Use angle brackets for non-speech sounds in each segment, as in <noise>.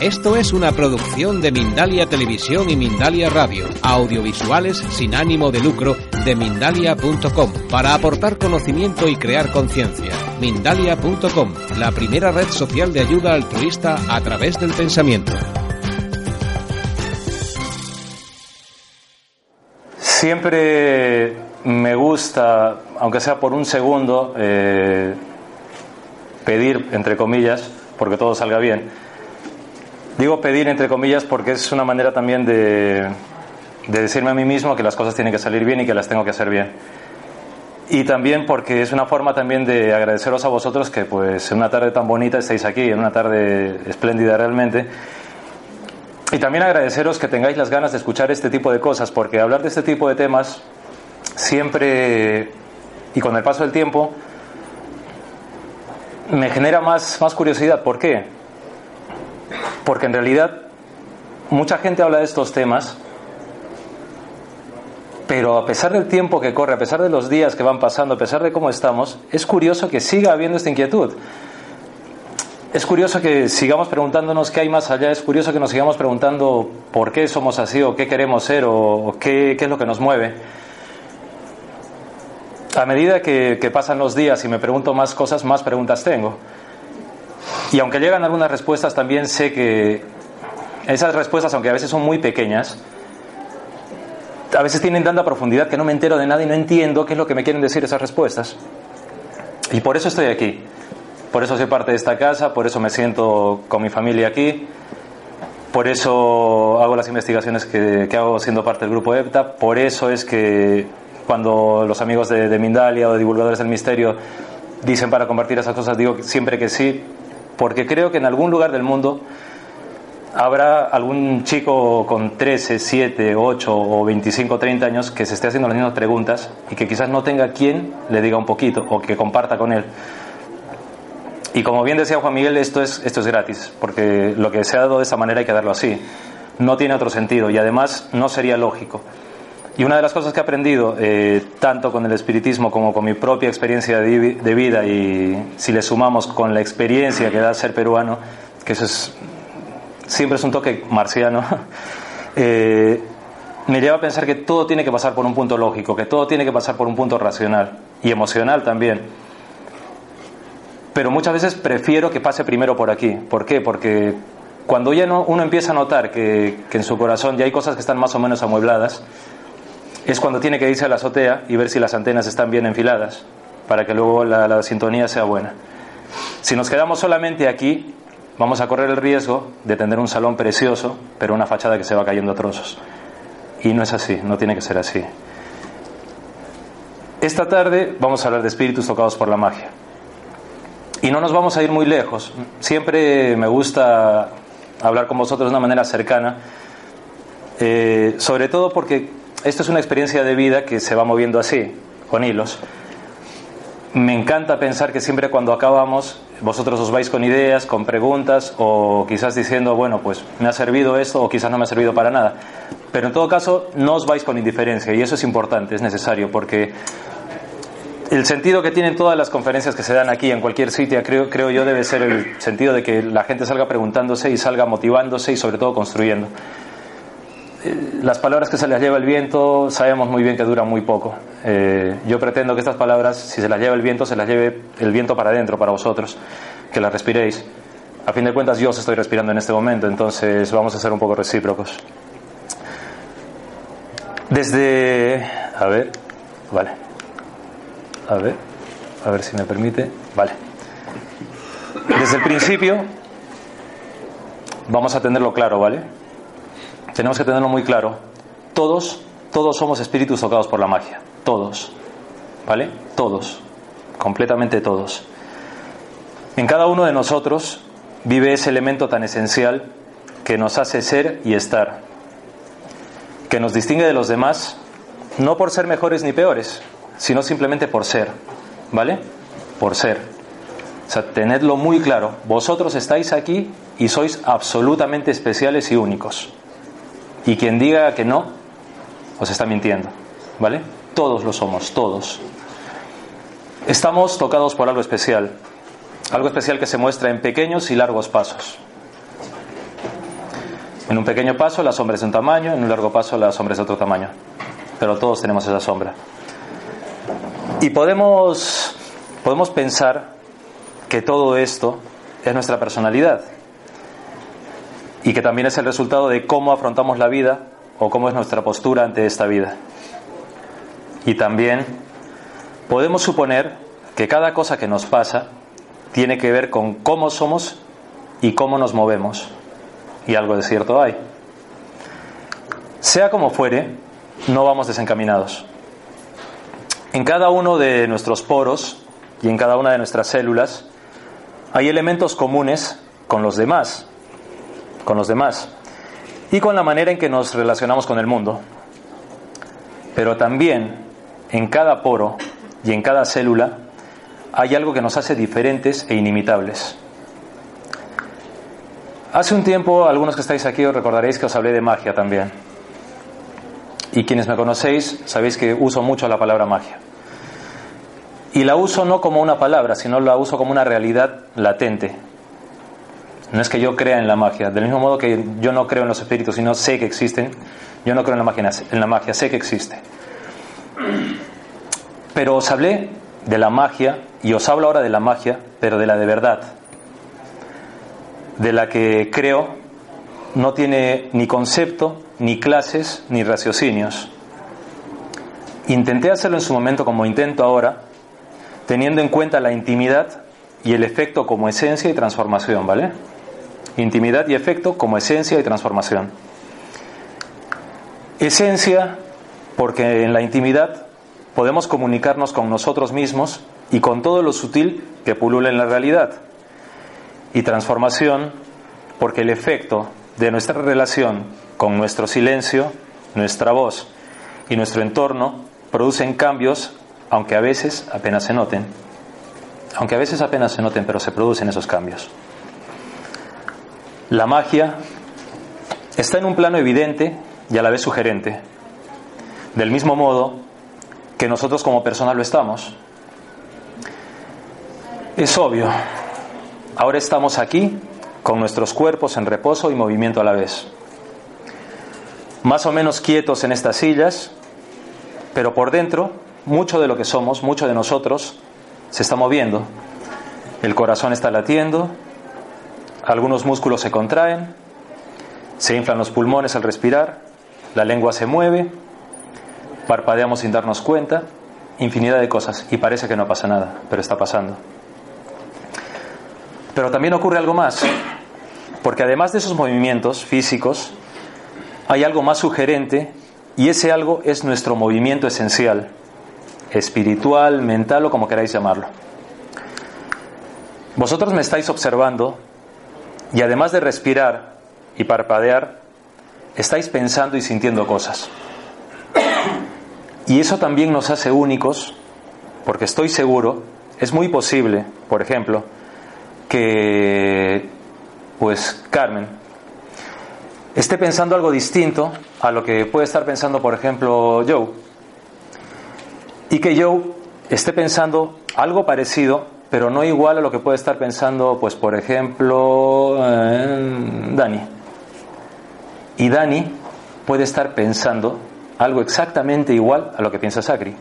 Esto es una producción de Mindalia Televisión y Mindalia Radio, audiovisuales sin ánimo de lucro de mindalia.com, para aportar conocimiento y crear conciencia. Mindalia.com, la primera red social de ayuda altruista a través del pensamiento. Siempre me gusta, aunque sea por un segundo, eh, pedir, entre comillas, porque todo salga bien Digo pedir entre comillas porque es una manera también de, decirme a mí mismo que las cosas tienen que salir bien y que las tengo que hacer bien. Y también porque es una forma también de agradeceros a vosotros que pues en una tarde tan bonita estáis aquí, en una tarde espléndida realmente. Y también agradeceros que tengáis las ganas de escuchar este tipo de cosas, porque hablar de este tipo de temas siempre y con el paso del tiempo me genera más, más curiosidad. ¿Por qué? Porque en realidad mucha gente habla de estos temas, pero a pesar del tiempo que corre, a pesar de los días que van pasando, a pesar de cómo estamos, es curioso que siga habiendo esta inquietud. Es curioso que sigamos preguntándonos qué hay más allá, es curioso que nos sigamos preguntando por qué somos así o qué queremos ser o, qué, es lo que nos mueve. A medida que pasan los días y me pregunto más cosas, más preguntas tengo. Y aunque llegan algunas respuestas, también sé que esas respuestas, aunque a veces son muy pequeñas, a veces tienen tanta profundidad que no me entero de nada y no entiendo qué es lo que me quieren decir esas respuestas. Y por eso estoy aquí. Por eso soy parte de esta casa, por eso me siento con mi familia aquí, por eso hago las investigaciones que, hago siendo parte del grupo EPTA, por eso es que cuando los amigos de, de Mindalia o divulgadores del misterio dicen para compartir esas cosas, digo siempre que sí, porque creo que en algún lugar del mundo habrá algún chico con 13, 7, 8 o 25, 30 años que se esté haciendo las mismas preguntas y que quizás no tenga quien le diga un poquito o que comparta con él. Y como bien decía Juan Miguel, esto es, esto es gratis, porque lo que se ha dado de esa manera hay que darlo así. No tiene otro sentido y además no sería lógico. Y una de las cosas que he aprendido, eh, tanto con el espiritismo como con mi propia experiencia de, vida, y si le sumamos con la experiencia que da ser peruano, que eso es, siempre es un toque marciano, <laughs> eh, me lleva a pensar que todo tiene que pasar por un punto lógico, que todo tiene que pasar por un punto racional y emocional también. Pero muchas veces prefiero que pase primero por aquí. ¿Por qué? Porque cuando ya uno empieza a notar que, que en su corazón ya hay cosas que están más o menos amuebladas, es cuando tiene que irse a la azotea y ver si las antenas están bien enfiladas, para que luego la, sintonía sea buena. Si nos quedamos solamente aquí, vamos a correr el riesgo de tener un salón precioso, pero una fachada que se va cayendo a trozos. Y no es así, no tiene que ser así. Esta tarde vamos a hablar de espíritus tocados por la magia. Y no nos vamos a ir muy lejos. Siempre me gusta hablar con vosotros de una manera cercana, eh, sobre todo porque esto es una experiencia de vida que se va moviendo así, con hilos. Me encanta pensar que siempre cuando acabamos, vosotros os vais con ideas, con preguntas, o quizás diciendo, bueno, pues me ha servido esto, o quizás no me ha servido para nada. Pero en todo caso, no os vais con indiferencia, y eso es importante, es necesario, porque el sentido que tienen todas las conferencias que se dan aquí en cualquier sitio, creo, creo yo, debe ser el sentido de que la gente salga preguntándose y salga motivándose y sobre todo construyendo. Eh, las palabras que se les lleva el viento sabemos muy bien que duran muy poco. Eh, yo pretendo que estas palabras, si se las lleva el viento, se las lleve el viento para adentro, para vosotros, que las respiréis. A fin de cuentas, yo os estoy respirando en este momento, entonces vamos a ser un poco recíprocos. Desde. A ver, vale. A ver, a ver si me permite. Vale. Desde el principio, vamos a tenerlo claro, ¿vale? Tenemos que tenerlo muy claro. Todos, todos somos espíritus tocados por la magia. Todos. ¿Vale? Todos. Completamente todos. En cada uno de nosotros vive ese elemento tan esencial que nos hace ser y estar. Que nos distingue de los demás, no por ser mejores ni peores, sino simplemente por ser. ¿Vale? Por ser. O sea, tenedlo muy claro. Vosotros estáis aquí y sois absolutamente especiales y únicos. Y quien diga que no, os está mintiendo. ¿Vale? Todos lo somos, todos. Estamos tocados por algo especial. Algo especial que se muestra en pequeños y largos pasos. En un pequeño paso la sombra es de un tamaño, en un largo paso la sombra es de otro tamaño. Pero todos tenemos esa sombra. Y podemos, podemos pensar que todo esto es nuestra personalidad y que también es el resultado de cómo afrontamos la vida o cómo es nuestra postura ante esta vida. Y también podemos suponer que cada cosa que nos pasa tiene que ver con cómo somos y cómo nos movemos y algo de cierto hay. Sea como fuere, no vamos desencaminados. En cada uno de nuestros poros y en cada una de nuestras células hay elementos comunes con los demás, con los demás y con la manera en que nos relacionamos con el mundo. Pero también en cada poro y en cada célula hay algo que nos hace diferentes e inimitables. Hace un tiempo, algunos que estáis aquí os recordaréis que os hablé de magia también. Y quienes me conocéis sabéis que uso mucho la palabra magia. Y la uso no como una palabra, sino la uso como una realidad latente. No es que yo crea en la magia, del mismo modo que yo no creo en los espíritus, sino sé que existen. Yo no creo en la magia, en la magia sé que existe. Pero os hablé de la magia y os hablo ahora de la magia, pero de la de verdad, de la que creo no tiene ni concepto, ni clases, ni raciocinios. Intenté hacerlo en su momento como intento ahora, teniendo en cuenta la intimidad y el efecto como esencia y transformación, ¿vale? Intimidad y efecto como esencia y transformación. Esencia, porque en la intimidad podemos comunicarnos con nosotros mismos y con todo lo sutil que pulula en la realidad y transformación porque el efecto de nuestra relación con nuestro silencio, nuestra voz y nuestro entorno producen cambios, aunque a veces apenas se noten. Aunque a veces apenas se noten, pero se producen esos cambios. La magia está en un plano evidente y a la vez sugerente. Del mismo modo que nosotros como personas lo estamos. Es obvio, Ahora estamos aquí con nuestros cuerpos en reposo y movimiento a la vez. Más o menos quietos en estas sillas, pero por dentro mucho de lo que somos, mucho de nosotros, se está moviendo. El corazón está latiendo, algunos músculos se contraen, se inflan los pulmones al respirar, la lengua se mueve, parpadeamos sin darnos cuenta, infinidad de cosas y parece que no pasa nada, pero está pasando. Pero también ocurre algo más, porque además de esos movimientos físicos, hay algo más sugerente y ese algo es nuestro movimiento esencial, espiritual, mental o como queráis llamarlo. Vosotros me estáis observando y además de respirar y parpadear, estáis pensando y sintiendo cosas. Y eso también nos hace únicos, porque estoy seguro, es muy posible, por ejemplo, que, pues, Carmen esté pensando algo distinto a lo que puede estar pensando, por ejemplo, Joe. Y que Joe esté pensando algo parecido, pero no igual a lo que puede estar pensando, pues, por ejemplo, Dani. Y Dani puede estar pensando algo exactamente igual a lo que piensa Sacri.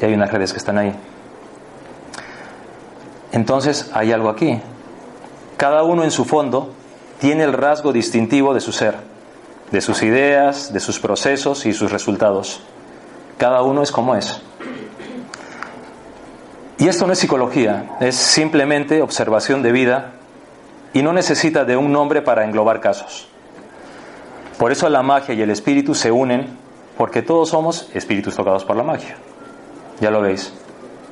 Y hay unas redes que están ahí. Entonces hay algo aquí. Cada uno en su fondo tiene el rasgo distintivo de su ser, de sus ideas, de sus procesos y sus resultados. Cada uno es como es. Y esto no es psicología, es simplemente observación de vida y no necesita de un nombre para englobar casos. Por eso la magia y el espíritu se unen porque todos somos espíritus tocados por la magia. Ya lo veis.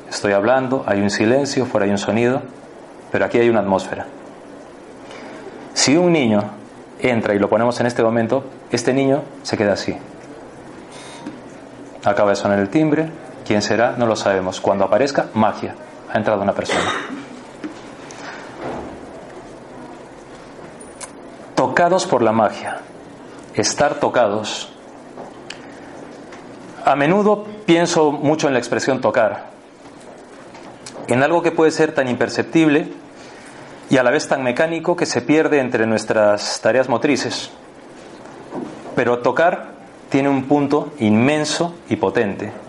Estoy hablando, hay un silencio, fuera hay un sonido, pero aquí hay una atmósfera. Si un niño entra y lo ponemos en este momento, este niño se queda así. Acaba de sonar el timbre, quién será, no lo sabemos. Cuando aparezca, magia, ha entrado una persona. Tocados por la magia, estar tocados. A menudo pienso mucho en la expresión tocar, en algo que puede ser tan imperceptible y a la vez tan mecánico que se pierde entre nuestras tareas motrices. Pero tocar tiene un punto inmenso y potente.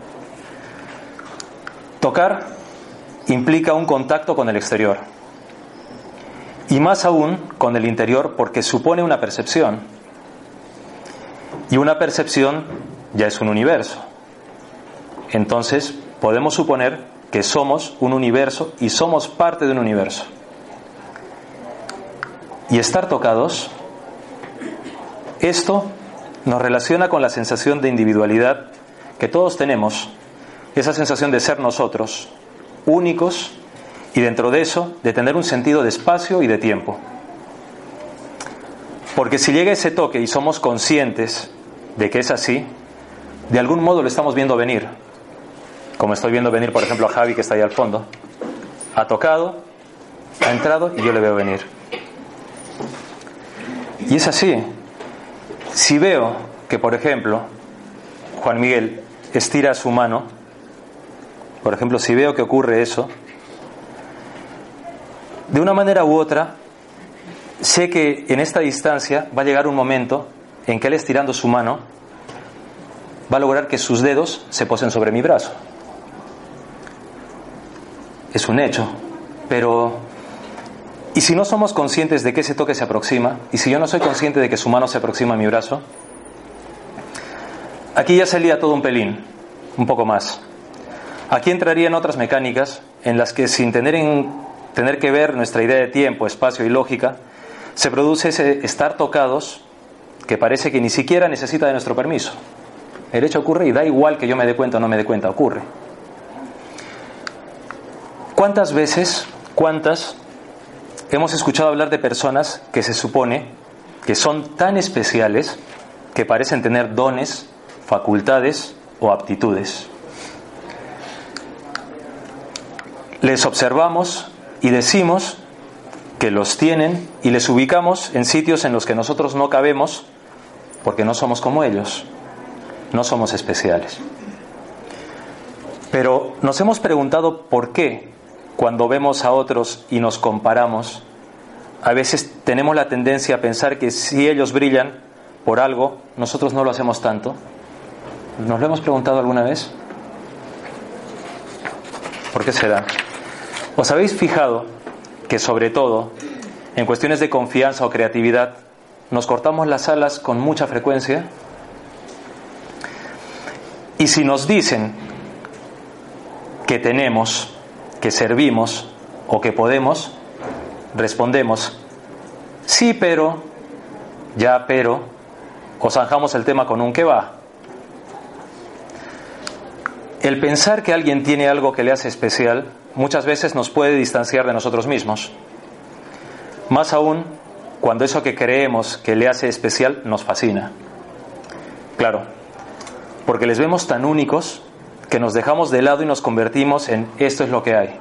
Tocar implica un contacto con el exterior y más aún con el interior porque supone una percepción. Y una percepción ya es un universo. Entonces podemos suponer que somos un universo y somos parte de un universo. Y estar tocados, esto nos relaciona con la sensación de individualidad que todos tenemos, esa sensación de ser nosotros, únicos, y dentro de eso, de tener un sentido de espacio y de tiempo. Porque si llega ese toque y somos conscientes de que es así, de algún modo lo estamos viendo venir. Como estoy viendo venir, por ejemplo, a Javi que está ahí al fondo. Ha tocado, ha entrado y yo le veo venir. Y es así. Si veo que, por ejemplo, Juan Miguel estira su mano, por ejemplo, si veo que ocurre eso, de una manera u otra, sé que en esta distancia va a llegar un momento en que él estirando su mano va a lograr que sus dedos se posen sobre mi brazo. Es un hecho, pero ¿y si no somos conscientes de que ese toque se aproxima? ¿Y si yo no soy consciente de que su mano se aproxima a mi brazo? Aquí ya salía todo un pelín, un poco más. Aquí entrarían otras mecánicas en las que sin tener, en, tener que ver nuestra idea de tiempo, espacio y lógica, se produce ese estar tocados que parece que ni siquiera necesita de nuestro permiso. El hecho ocurre y da igual que yo me dé cuenta o no me dé cuenta, ocurre. ¿Cuántas veces, cuántas, hemos escuchado hablar de personas que se supone que son tan especiales que parecen tener dones, facultades o aptitudes? Les observamos y decimos que los tienen y les ubicamos en sitios en los que nosotros no cabemos porque no somos como ellos no somos especiales. Pero nos hemos preguntado por qué cuando vemos a otros y nos comparamos, a veces tenemos la tendencia a pensar que si ellos brillan por algo, nosotros no lo hacemos tanto. ¿Nos lo hemos preguntado alguna vez? ¿Por qué será? ¿Os habéis fijado que sobre todo en cuestiones de confianza o creatividad nos cortamos las alas con mucha frecuencia? Y si nos dicen que tenemos, que servimos o que podemos, respondemos, sí, pero, ya, pero, o zanjamos el tema con un que va. El pensar que alguien tiene algo que le hace especial muchas veces nos puede distanciar de nosotros mismos. Más aún cuando eso que creemos que le hace especial nos fascina. Claro, porque les vemos tan únicos que nos dejamos de lado y nos convertimos en esto es lo que hay.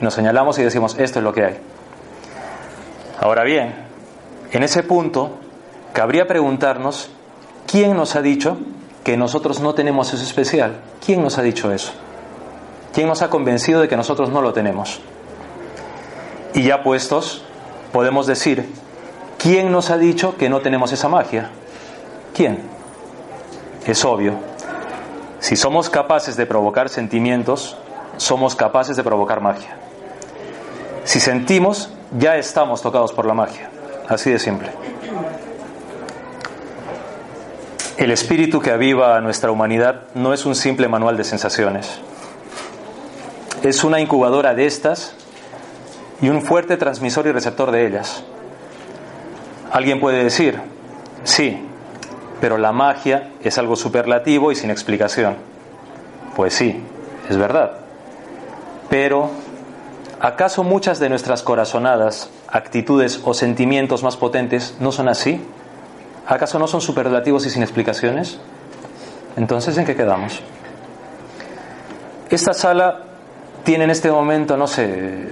Nos señalamos y decimos esto es lo que hay. Ahora bien, en ese punto cabría preguntarnos quién nos ha dicho que nosotros no tenemos eso especial. ¿Quién nos ha dicho eso? ¿Quién nos ha convencido de que nosotros no lo tenemos? Y ya puestos, podemos decir, ¿quién nos ha dicho que no tenemos esa magia? ¿Quién? es obvio. Si somos capaces de provocar sentimientos, somos capaces de provocar magia. Si sentimos, ya estamos tocados por la magia. Así de simple. El espíritu que aviva a nuestra humanidad no es un simple manual de sensaciones. Es una incubadora de estas y un fuerte transmisor y receptor de ellas. Alguien puede decir, sí, pero la magia es algo superlativo y sin explicación. Pues sí, es verdad. Pero, ¿acaso muchas de nuestras corazonadas, actitudes o sentimientos más potentes no son así? ¿Acaso no son superlativos y sin explicaciones? Entonces, ¿en qué quedamos? Esta sala tiene en este momento, no sé,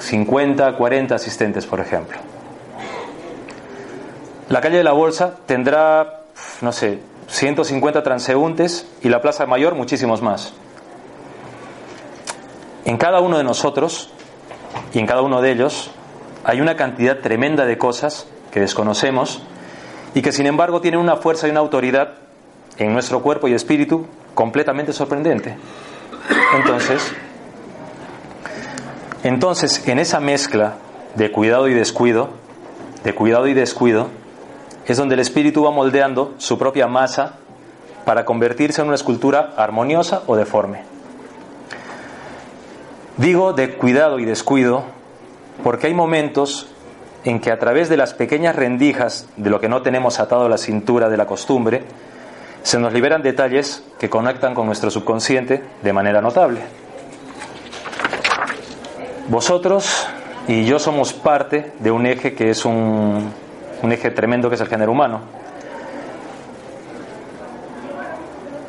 50, 40 asistentes, por ejemplo. La calle de la Bolsa tendrá no sé, 150 transeúntes y la Plaza Mayor muchísimos más. En cada uno de nosotros y en cada uno de ellos hay una cantidad tremenda de cosas que desconocemos y que sin embargo tienen una fuerza y una autoridad en nuestro cuerpo y espíritu completamente sorprendente. Entonces, entonces en esa mezcla de cuidado y descuido, de cuidado y descuido, es donde el espíritu va moldeando su propia masa para convertirse en una escultura armoniosa o deforme. Digo de cuidado y descuido porque hay momentos en que a través de las pequeñas rendijas de lo que no tenemos atado a la cintura de la costumbre, se nos liberan detalles que conectan con nuestro subconsciente de manera notable. Vosotros y yo somos parte de un eje que es un, un eje tremendo que es el género humano.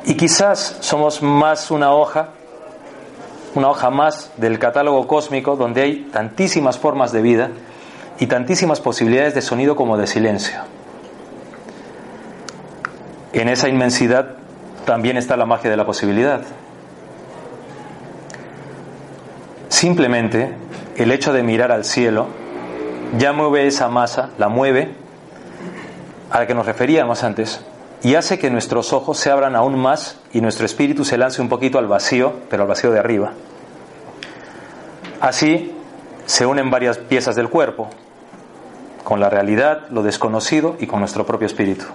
Y quizás somos más una hoja, una hoja más del catálogo cósmico donde hay tantísimas formas de vida y tantísimas posibilidades de sonido como de silencio. En esa inmensidad también está la magia de la posibilidad. Simplemente el hecho de mirar al cielo ya mueve esa masa, la mueve a la que nos referíamos antes, y hace que nuestros ojos se abran aún más y nuestro espíritu se lance un poquito al vacío, pero al vacío de arriba. Así se unen varias piezas del cuerpo, con la realidad, lo desconocido y con nuestro propio espíritu.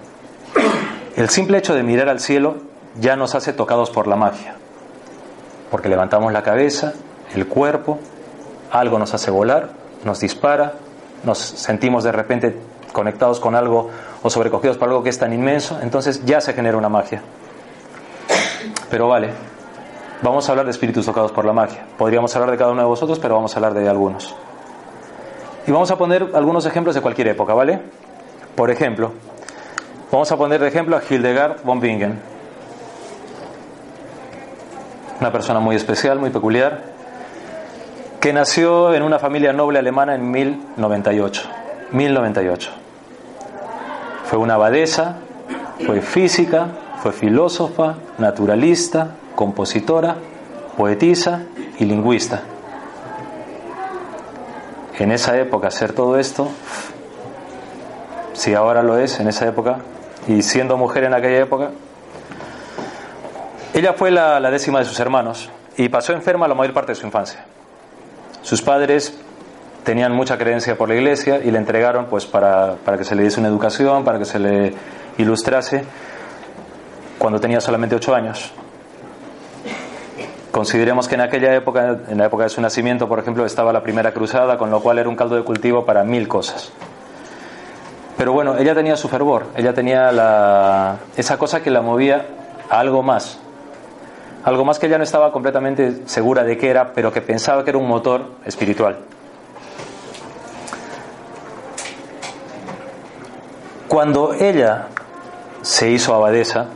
El simple hecho de mirar al cielo ya nos hace tocados por la magia, porque levantamos la cabeza, el cuerpo, algo nos hace volar, nos dispara, nos sentimos de repente conectados con algo o sobrecogidos por algo que es tan inmenso, entonces ya se genera una magia. Pero vale, vamos a hablar de espíritus tocados por la magia. Podríamos hablar de cada uno de vosotros, pero vamos a hablar de algunos. Y vamos a poner algunos ejemplos de cualquier época, ¿vale? Por ejemplo, vamos a poner de ejemplo a Hildegard von Bingen. Una persona muy especial, muy peculiar, nació en una familia noble alemana en 1098. 1098. Fue una abadesa, fue física, fue filósofa, naturalista, compositora, poetisa y lingüista en esa época hacer todo esto, si ahora lo es, en esa época, y siendo mujer en aquella época, ella fue la, décima de sus hermanos y pasó enferma la mayor parte de su infancia. Sus padres tenían mucha creencia por la iglesia y le entregaron pues para, para que se le diese una educación, para que se le ilustrase cuando tenía solamente ocho años. Consideremos que en aquella época, en la época de su nacimiento, por ejemplo, estaba la primera cruzada, con lo cual era un caldo de cultivo para mil cosas. Pero bueno, ella tenía su fervor, ella tenía la, esa cosa que la movía a algo más. Algo más que ella no estaba completamente segura de qué era, pero que pensaba que era un motor espiritual. Cuando ella se hizo abadesa,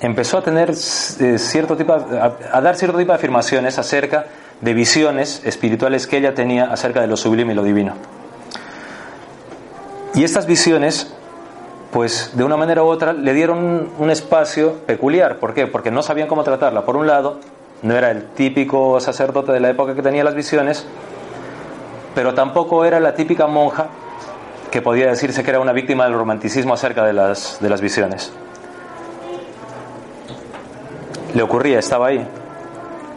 empezó a tener eh, cierto tipo, a, dar cierto tipo de afirmaciones acerca de visiones espirituales que ella tenía acerca de lo sublime y lo divino. Y estas visiones, pues de una manera u otra, le dieron un espacio peculiar. ¿Por qué? Porque no sabían cómo tratarla. Por un lado, no era el típico sacerdote de la época que tenía las visiones, pero tampoco era la típica monja que podía decirse que era una víctima del romanticismo acerca de las, de las visiones le ocurría, estaba ahí.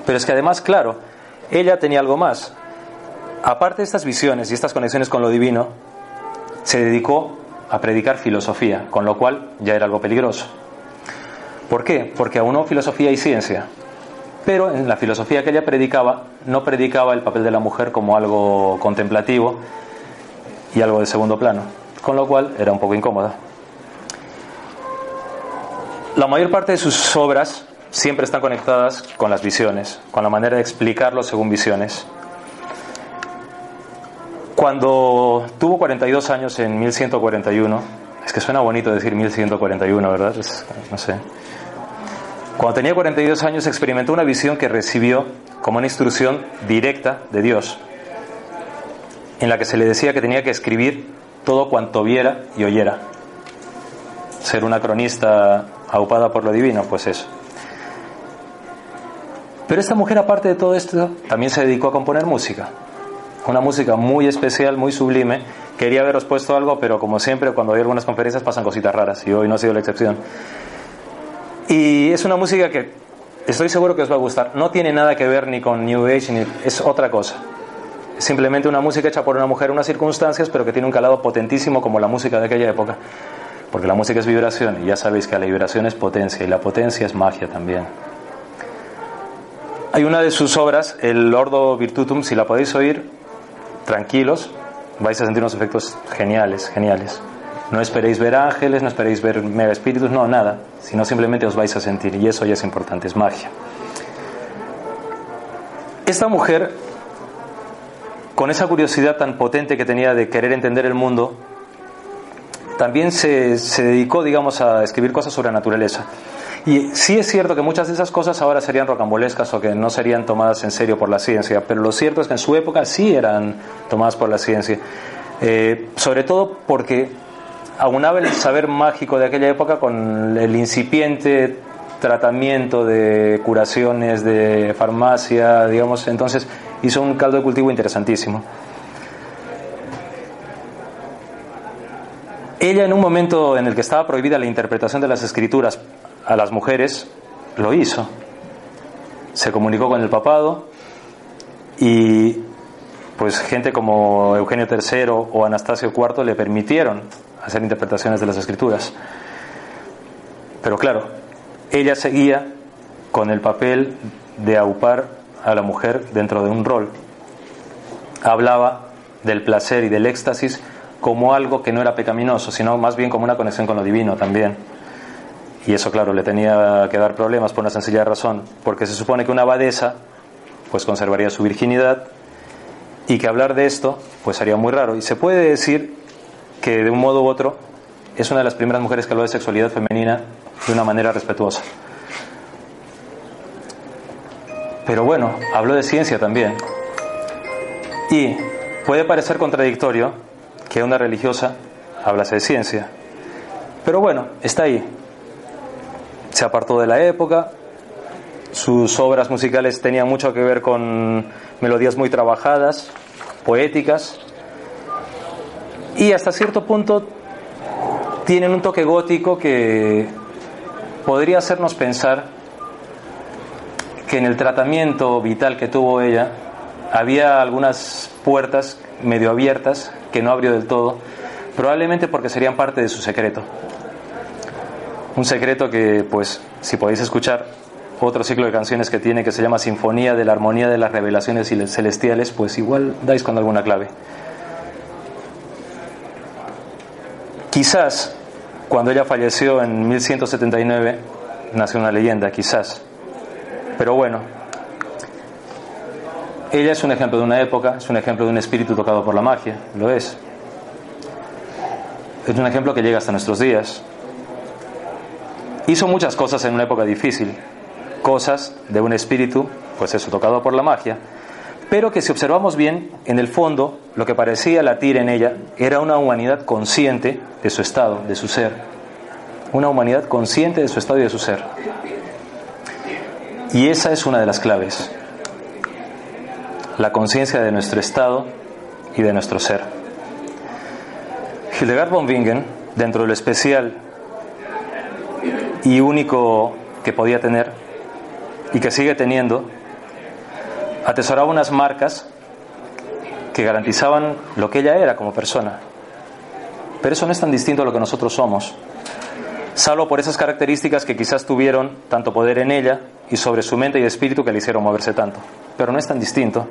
Pero es que además, claro, ella tenía algo más. Aparte de estas visiones y estas conexiones con lo divino, se dedicó a predicar filosofía, con lo cual ya era algo peligroso. ¿Por qué? Porque aunó filosofía y ciencia. Pero en la filosofía que ella predicaba, no predicaba el papel de la mujer como algo contemplativo y algo de segundo plano, con lo cual era un poco incómoda. La mayor parte de sus obras siempre están conectadas con las visiones, con la manera de explicarlo según visiones. Cuando tuvo 42 años en 1141, es que suena bonito decir 1141, ¿verdad? no sé. Cuando tenía 42 años experimentó una visión que recibió como una instrucción directa de Dios, en la que se le decía que tenía que escribir todo cuanto viera y oyera. Ser una cronista aupada por lo divino, pues eso. Pero esta mujer, aparte de todo esto, también se dedicó a componer música. Una música muy especial, muy sublime. Quería haberos puesto algo, pero como siempre, cuando hay algunas conferencias pasan cositas raras y hoy no ha sido la excepción. Y es una música que estoy seguro que os va a gustar. No tiene nada que ver ni con New Age, ni es otra cosa. Simplemente una música hecha por una mujer en unas circunstancias, pero que tiene un calado potentísimo como la música de aquella época. Porque la música es vibración y ya sabéis que la vibración es potencia y la potencia es magia también. Hay una de sus obras, el Ordo Virtutum, si la podéis oír, tranquilos, vais a sentir unos efectos geniales, geniales. No esperéis ver ángeles, no esperéis ver mega espíritus, no, nada, sino simplemente os vais a sentir y eso ya es importante, es magia. Esta mujer, con esa curiosidad tan potente que tenía de querer entender el mundo, también se, se dedicó, digamos, a escribir cosas sobre la naturaleza. Y sí es cierto que muchas de esas cosas ahora serían rocambolescas o que no serían tomadas en serio por la ciencia, pero lo cierto es que en su época sí eran tomadas por la ciencia. Eh, sobre todo porque aunaba el saber mágico de aquella época con el incipiente tratamiento de curaciones, de farmacia, digamos, entonces hizo un caldo de cultivo interesantísimo. Ella en un momento en el que estaba prohibida la interpretación de las escrituras a las mujeres, lo hizo. Se comunicó con el papado y pues gente como Eugenio III o Anastasio IV le permitieron hacer interpretaciones de las escrituras. Pero claro, ella seguía con el papel de aupar a la mujer dentro de un rol. Hablaba del placer y del éxtasis como algo que no era pecaminoso, sino más bien como una conexión con lo divino también. Y eso, claro, le tenía que dar problemas por una sencilla razón, porque se supone que una abadesa pues conservaría su virginidad y que hablar de esto pues sería muy raro. Y se puede decir que de un modo u otro es una de las primeras mujeres que habló de sexualidad femenina de una manera respetuosa. Pero bueno, habló de ciencia también. Y puede parecer contradictorio que una religiosa hablase de ciencia. Pero bueno, está ahí. Se apartó de la época, sus obras musicales tenían mucho que ver con melodías muy trabajadas, poéticas, y hasta cierto punto tienen un toque gótico que podría hacernos pensar que en el tratamiento vital que tuvo ella había algunas puertas medio abiertas que no abrió del todo, probablemente porque serían parte de su secreto. Un secreto que, pues, si podéis escuchar otro ciclo de canciones que tiene que se llama Sinfonía de la Armonía de las Revelaciones Celestiales, pues igual dais con alguna clave. Quizás cuando ella falleció en 1179 nació una leyenda, quizás. Pero bueno, ella es un ejemplo de una época, es un ejemplo de un espíritu tocado por la magia, lo es. Es un ejemplo que llega hasta nuestros días. Hizo muchas cosas en una época difícil, cosas de un espíritu, pues eso, tocado por la magia, pero que si observamos bien, en el fondo, lo que parecía latir en ella era una humanidad consciente de su estado, de su ser. Una humanidad consciente de su estado y de su ser. Y esa es una de las claves. La conciencia de nuestro estado y de nuestro ser. Hildegard von Bingen, dentro de lo especial y único que podía tener y que sigue teniendo, atesoraba unas marcas que garantizaban lo que ella era como persona. Pero eso no es tan distinto a lo que nosotros somos, salvo por esas características que quizás tuvieron tanto poder en ella y sobre su mente y espíritu que le hicieron moverse tanto. Pero no es tan distinto.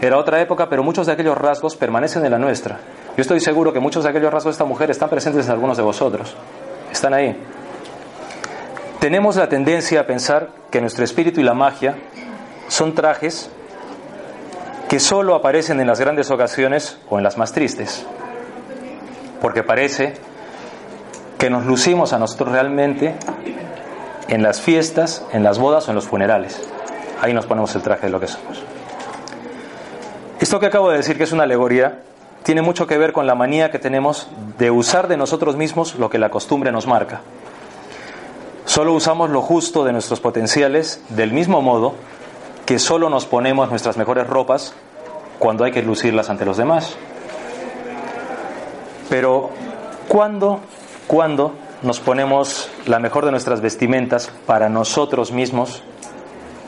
Era otra época, pero muchos de aquellos rasgos permanecen en la nuestra. Yo estoy seguro que muchos de aquellos rasgos de esta mujer están presentes en algunos de vosotros. Están ahí. Tenemos la tendencia a pensar que nuestro espíritu y la magia son trajes que solo aparecen en las grandes ocasiones o en las más tristes, porque parece que nos lucimos a nosotros realmente en las fiestas, en las bodas o en los funerales. Ahí nos ponemos el traje de lo que somos. Esto que acabo de decir, que es una alegoría, tiene mucho que ver con la manía que tenemos de usar de nosotros mismos lo que la costumbre nos marca. Solo usamos lo justo de nuestros potenciales del mismo modo que solo nos ponemos nuestras mejores ropas cuando hay que lucirlas ante los demás. Pero ¿cuándo, cuándo nos ponemos la mejor de nuestras vestimentas para nosotros mismos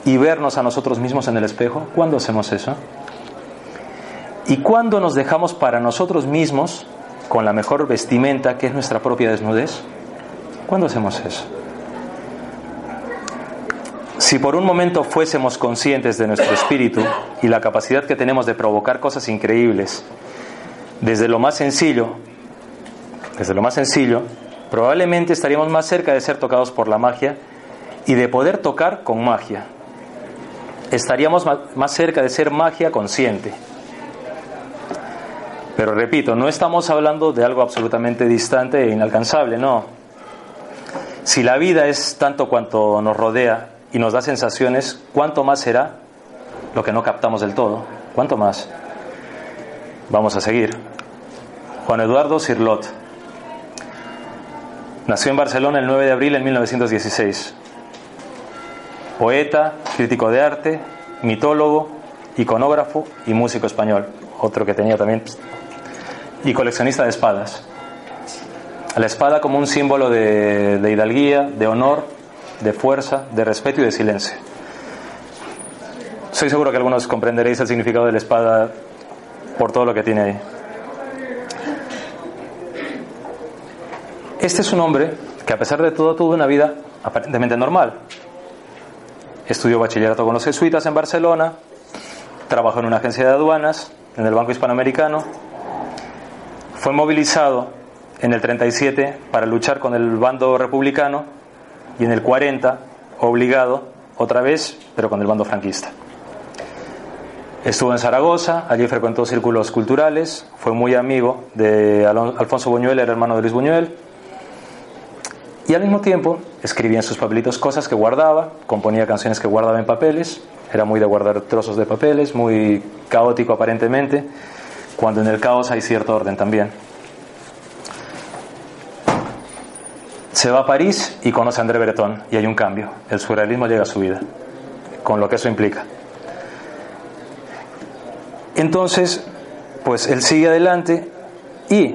y vernos a nosotros mismos en el espejo? ¿Cuándo hacemos eso? ¿Y cuándo nos dejamos para nosotros mismos con la mejor vestimenta que es nuestra propia desnudez? ¿Cuándo hacemos eso? Si por un momento fuésemos conscientes de nuestro espíritu y la capacidad que tenemos de provocar cosas increíbles, desde lo más sencillo, desde lo más sencillo, probablemente estaríamos más cerca de ser tocados por la magia y de poder tocar con magia. Estaríamos más cerca de ser magia consciente. Pero repito, no estamos hablando de algo absolutamente distante e inalcanzable, no. Si la vida es tanto cuanto nos rodea y nos da sensaciones, ¿cuánto más será lo que no captamos del todo? ¿Cuánto más? Vamos a seguir. Juan Eduardo Cirlot. Nació en Barcelona el 9 de abril de 1916. Poeta, crítico de arte, mitólogo, iconógrafo y músico español. Otro que tenía también. Y coleccionista de espadas. La espada como un símbolo de, de hidalguía, de honor de fuerza, de respeto y de silencio. Soy seguro que algunos comprenderéis el significado de la espada por todo lo que tiene ahí. Este es un hombre que a pesar de todo tuvo una vida aparentemente normal. Estudió bachillerato con los jesuitas en Barcelona, trabajó en una agencia de aduanas, en el Banco Hispanoamericano, fue movilizado en el 37 para luchar con el bando republicano y en el 40 obligado otra vez, pero con el bando franquista. Estuvo en Zaragoza, allí frecuentó círculos culturales, fue muy amigo de Alfonso Buñuel, era hermano de Luis Buñuel, y al mismo tiempo escribía en sus papelitos cosas que guardaba, componía canciones que guardaba en papeles, era muy de guardar trozos de papeles, muy caótico aparentemente, cuando en el caos hay cierto orden también. Se va a París y conoce a André Breton y hay un cambio. El surrealismo llega a su vida, con lo que eso implica. Entonces, pues él sigue adelante y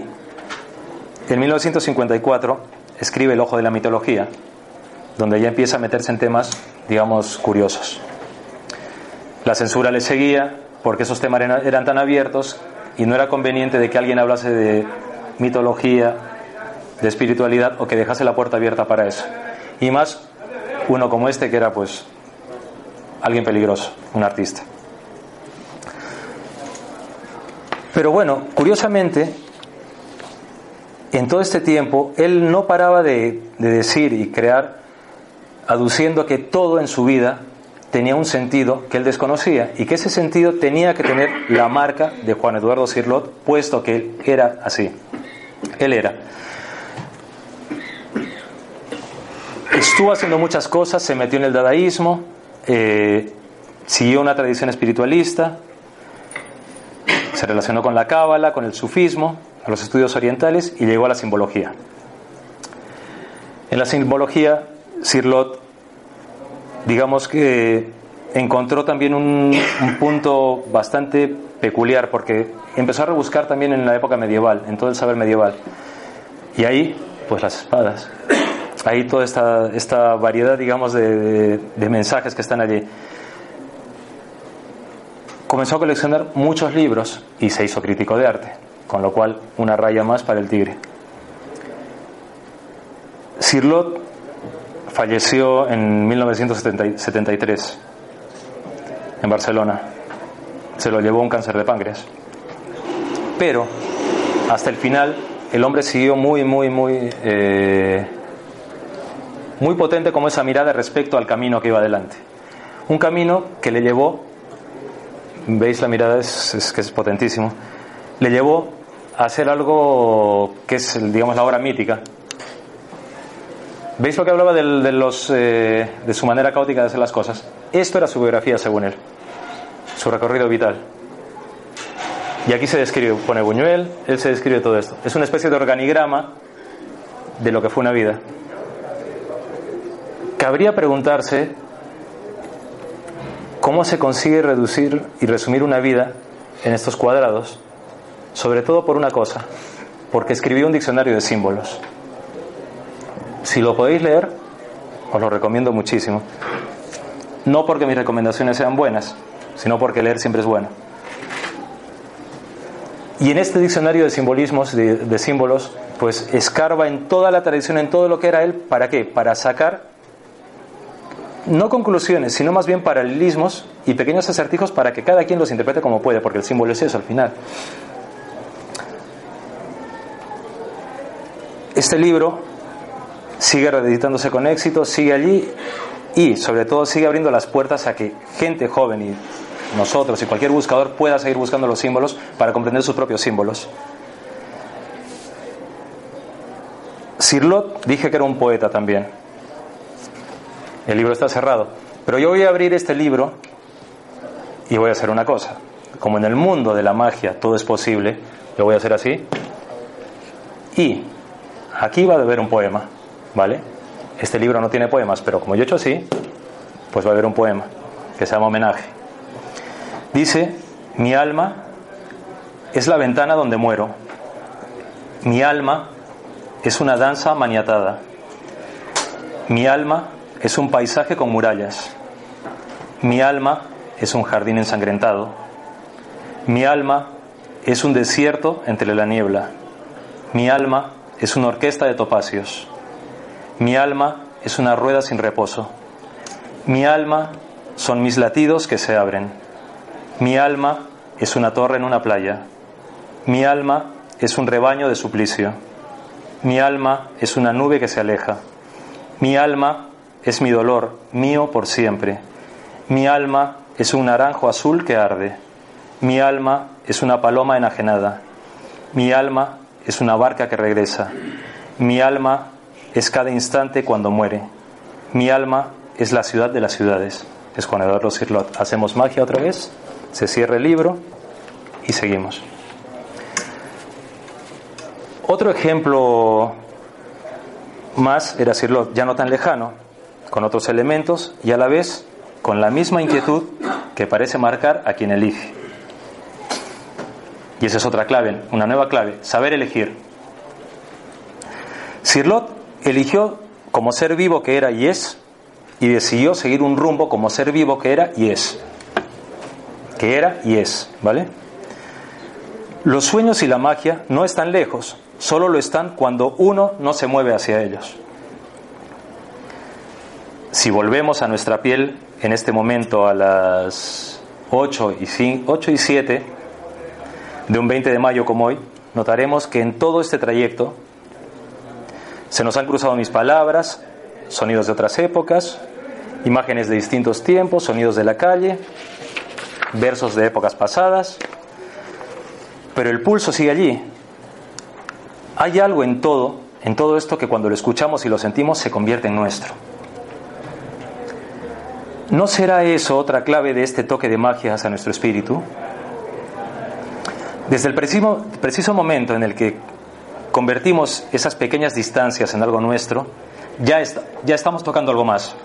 en 1954 escribe El Ojo de la Mitología, donde ya empieza a meterse en temas, digamos, curiosos. La censura le seguía porque esos temas eran tan abiertos y no era conveniente de que alguien hablase de mitología, de espiritualidad o que dejase la puerta abierta para eso. Y más uno como este que era pues alguien peligroso, un artista. Pero bueno, curiosamente, en todo este tiempo, él no paraba de, de, decir y crear, aduciendo que todo en su vida tenía un sentido que él desconocía y que ese sentido tenía que tener la marca de Juan Eduardo Cirlot, puesto que él era así. Él era. Estuvo haciendo muchas cosas, se metió en el dadaísmo, eh, siguió una tradición espiritualista, se relacionó con la cábala, con el sufismo, a los estudios orientales y llegó a la simbología. En la simbología, Sirlot, digamos que encontró también un, un, punto bastante peculiar, porque empezó a rebuscar también en la época medieval, en todo el saber medieval. Y ahí, pues las espadas hay toda esta, esta variedad, digamos, de, mensajes que están allí. Comenzó a coleccionar muchos libros y se hizo crítico de arte, con lo cual una raya más para el tigre. Sirlot falleció en 1973 en Barcelona. Se lo llevó un cáncer de páncreas. Pero hasta el final el hombre siguió muy, muy, muy eh, muy potente como esa mirada respecto al camino que iba adelante. Un camino que le llevó, veis la mirada, es, que es potentísimo, le llevó a hacer algo que es, digamos, la obra mítica. ¿Veis lo que hablaba de, los, eh, de su manera caótica de hacer las cosas? Esto era su biografía, según él, su recorrido vital. Y aquí se describe, pone Buñuel, él se describe todo esto. Es una especie de organigrama de lo que fue una vida cabría preguntarse cómo se consigue reducir y resumir una vida en estos cuadrados, sobre todo por una cosa, porque escribí un diccionario de símbolos. Si lo podéis leer, os lo recomiendo muchísimo. No porque mis recomendaciones sean buenas, sino porque leer siempre es bueno. Y en este diccionario de simbolismos, de, símbolos, pues escarba en toda la tradición, en todo lo que era él, ¿para qué? Para sacar no conclusiones, sino más bien paralelismos y pequeños acertijos para que cada quien los interprete como puede, porque el símbolo es eso al final. Este libro sigue reeditándose con éxito, sigue allí y sobre todo sigue abriendo las puertas a que gente joven y nosotros y cualquier buscador pueda seguir buscando los símbolos para comprender sus propios símbolos. Sirlot dije que era un poeta también. El libro está cerrado. Pero yo voy a abrir este libro y voy a hacer una cosa. Como en el mundo de la magia todo es posible, lo voy a hacer así. Y aquí va a haber un poema, ¿vale? Este libro no tiene poemas, pero como yo he hecho así, pues va a haber un poema que se llama homenaje. Dice, mi alma es la ventana donde muero. Mi alma es una danza maniatada. Mi alma es un paisaje con murallas. Mi alma es un jardín ensangrentado. Mi alma es un desierto entre la niebla. Mi alma es una orquesta de topacios. Mi alma es una rueda sin reposo. Mi alma son mis latidos que se abren. Mi alma es una torre en una playa. Mi alma es un rebaño de suplicio. Mi alma es una nube que se aleja. Mi alma es mi dolor, mío por siempre. Mi alma es un naranjo azul que arde. Mi alma es una paloma enajenada. Mi alma es una barca que regresa. Mi alma es cada instante cuando muere. Mi alma es la ciudad de las ciudades. Es Juan Eduardo Cirlot. Hacemos magia otra vez, se cierra el libro y seguimos. Otro ejemplo más era Cirlot, ya no tan lejano, con otros elementos y a la vez con la misma inquietud que parece marcar a quien elige. Y esa es otra clave, una nueva clave, saber elegir. Sirlot eligió como ser vivo que era y es, y decidió seguir un rumbo como ser vivo que era y es. Que era y es, ¿vale? Los sueños y la magia no están lejos, solo lo están cuando uno no se mueve hacia ellos. Si volvemos a nuestra piel en este momento a las 8 y, 8 y 7 de un 20 de mayo como hoy, notaremos que en todo este trayecto se nos han cruzado mis palabras, sonidos de otras épocas, imágenes de distintos tiempos, sonidos de la calle, versos de épocas pasadas, pero el pulso sigue allí. Hay algo en todo, en todo esto que cuando lo escuchamos y lo sentimos se convierte en nuestro. ¿No será eso otra clave de este toque de magia hacia nuestro espíritu? Desde el preciso, momento en el que convertimos esas pequeñas distancias en algo nuestro, ya, ya estamos tocando algo más.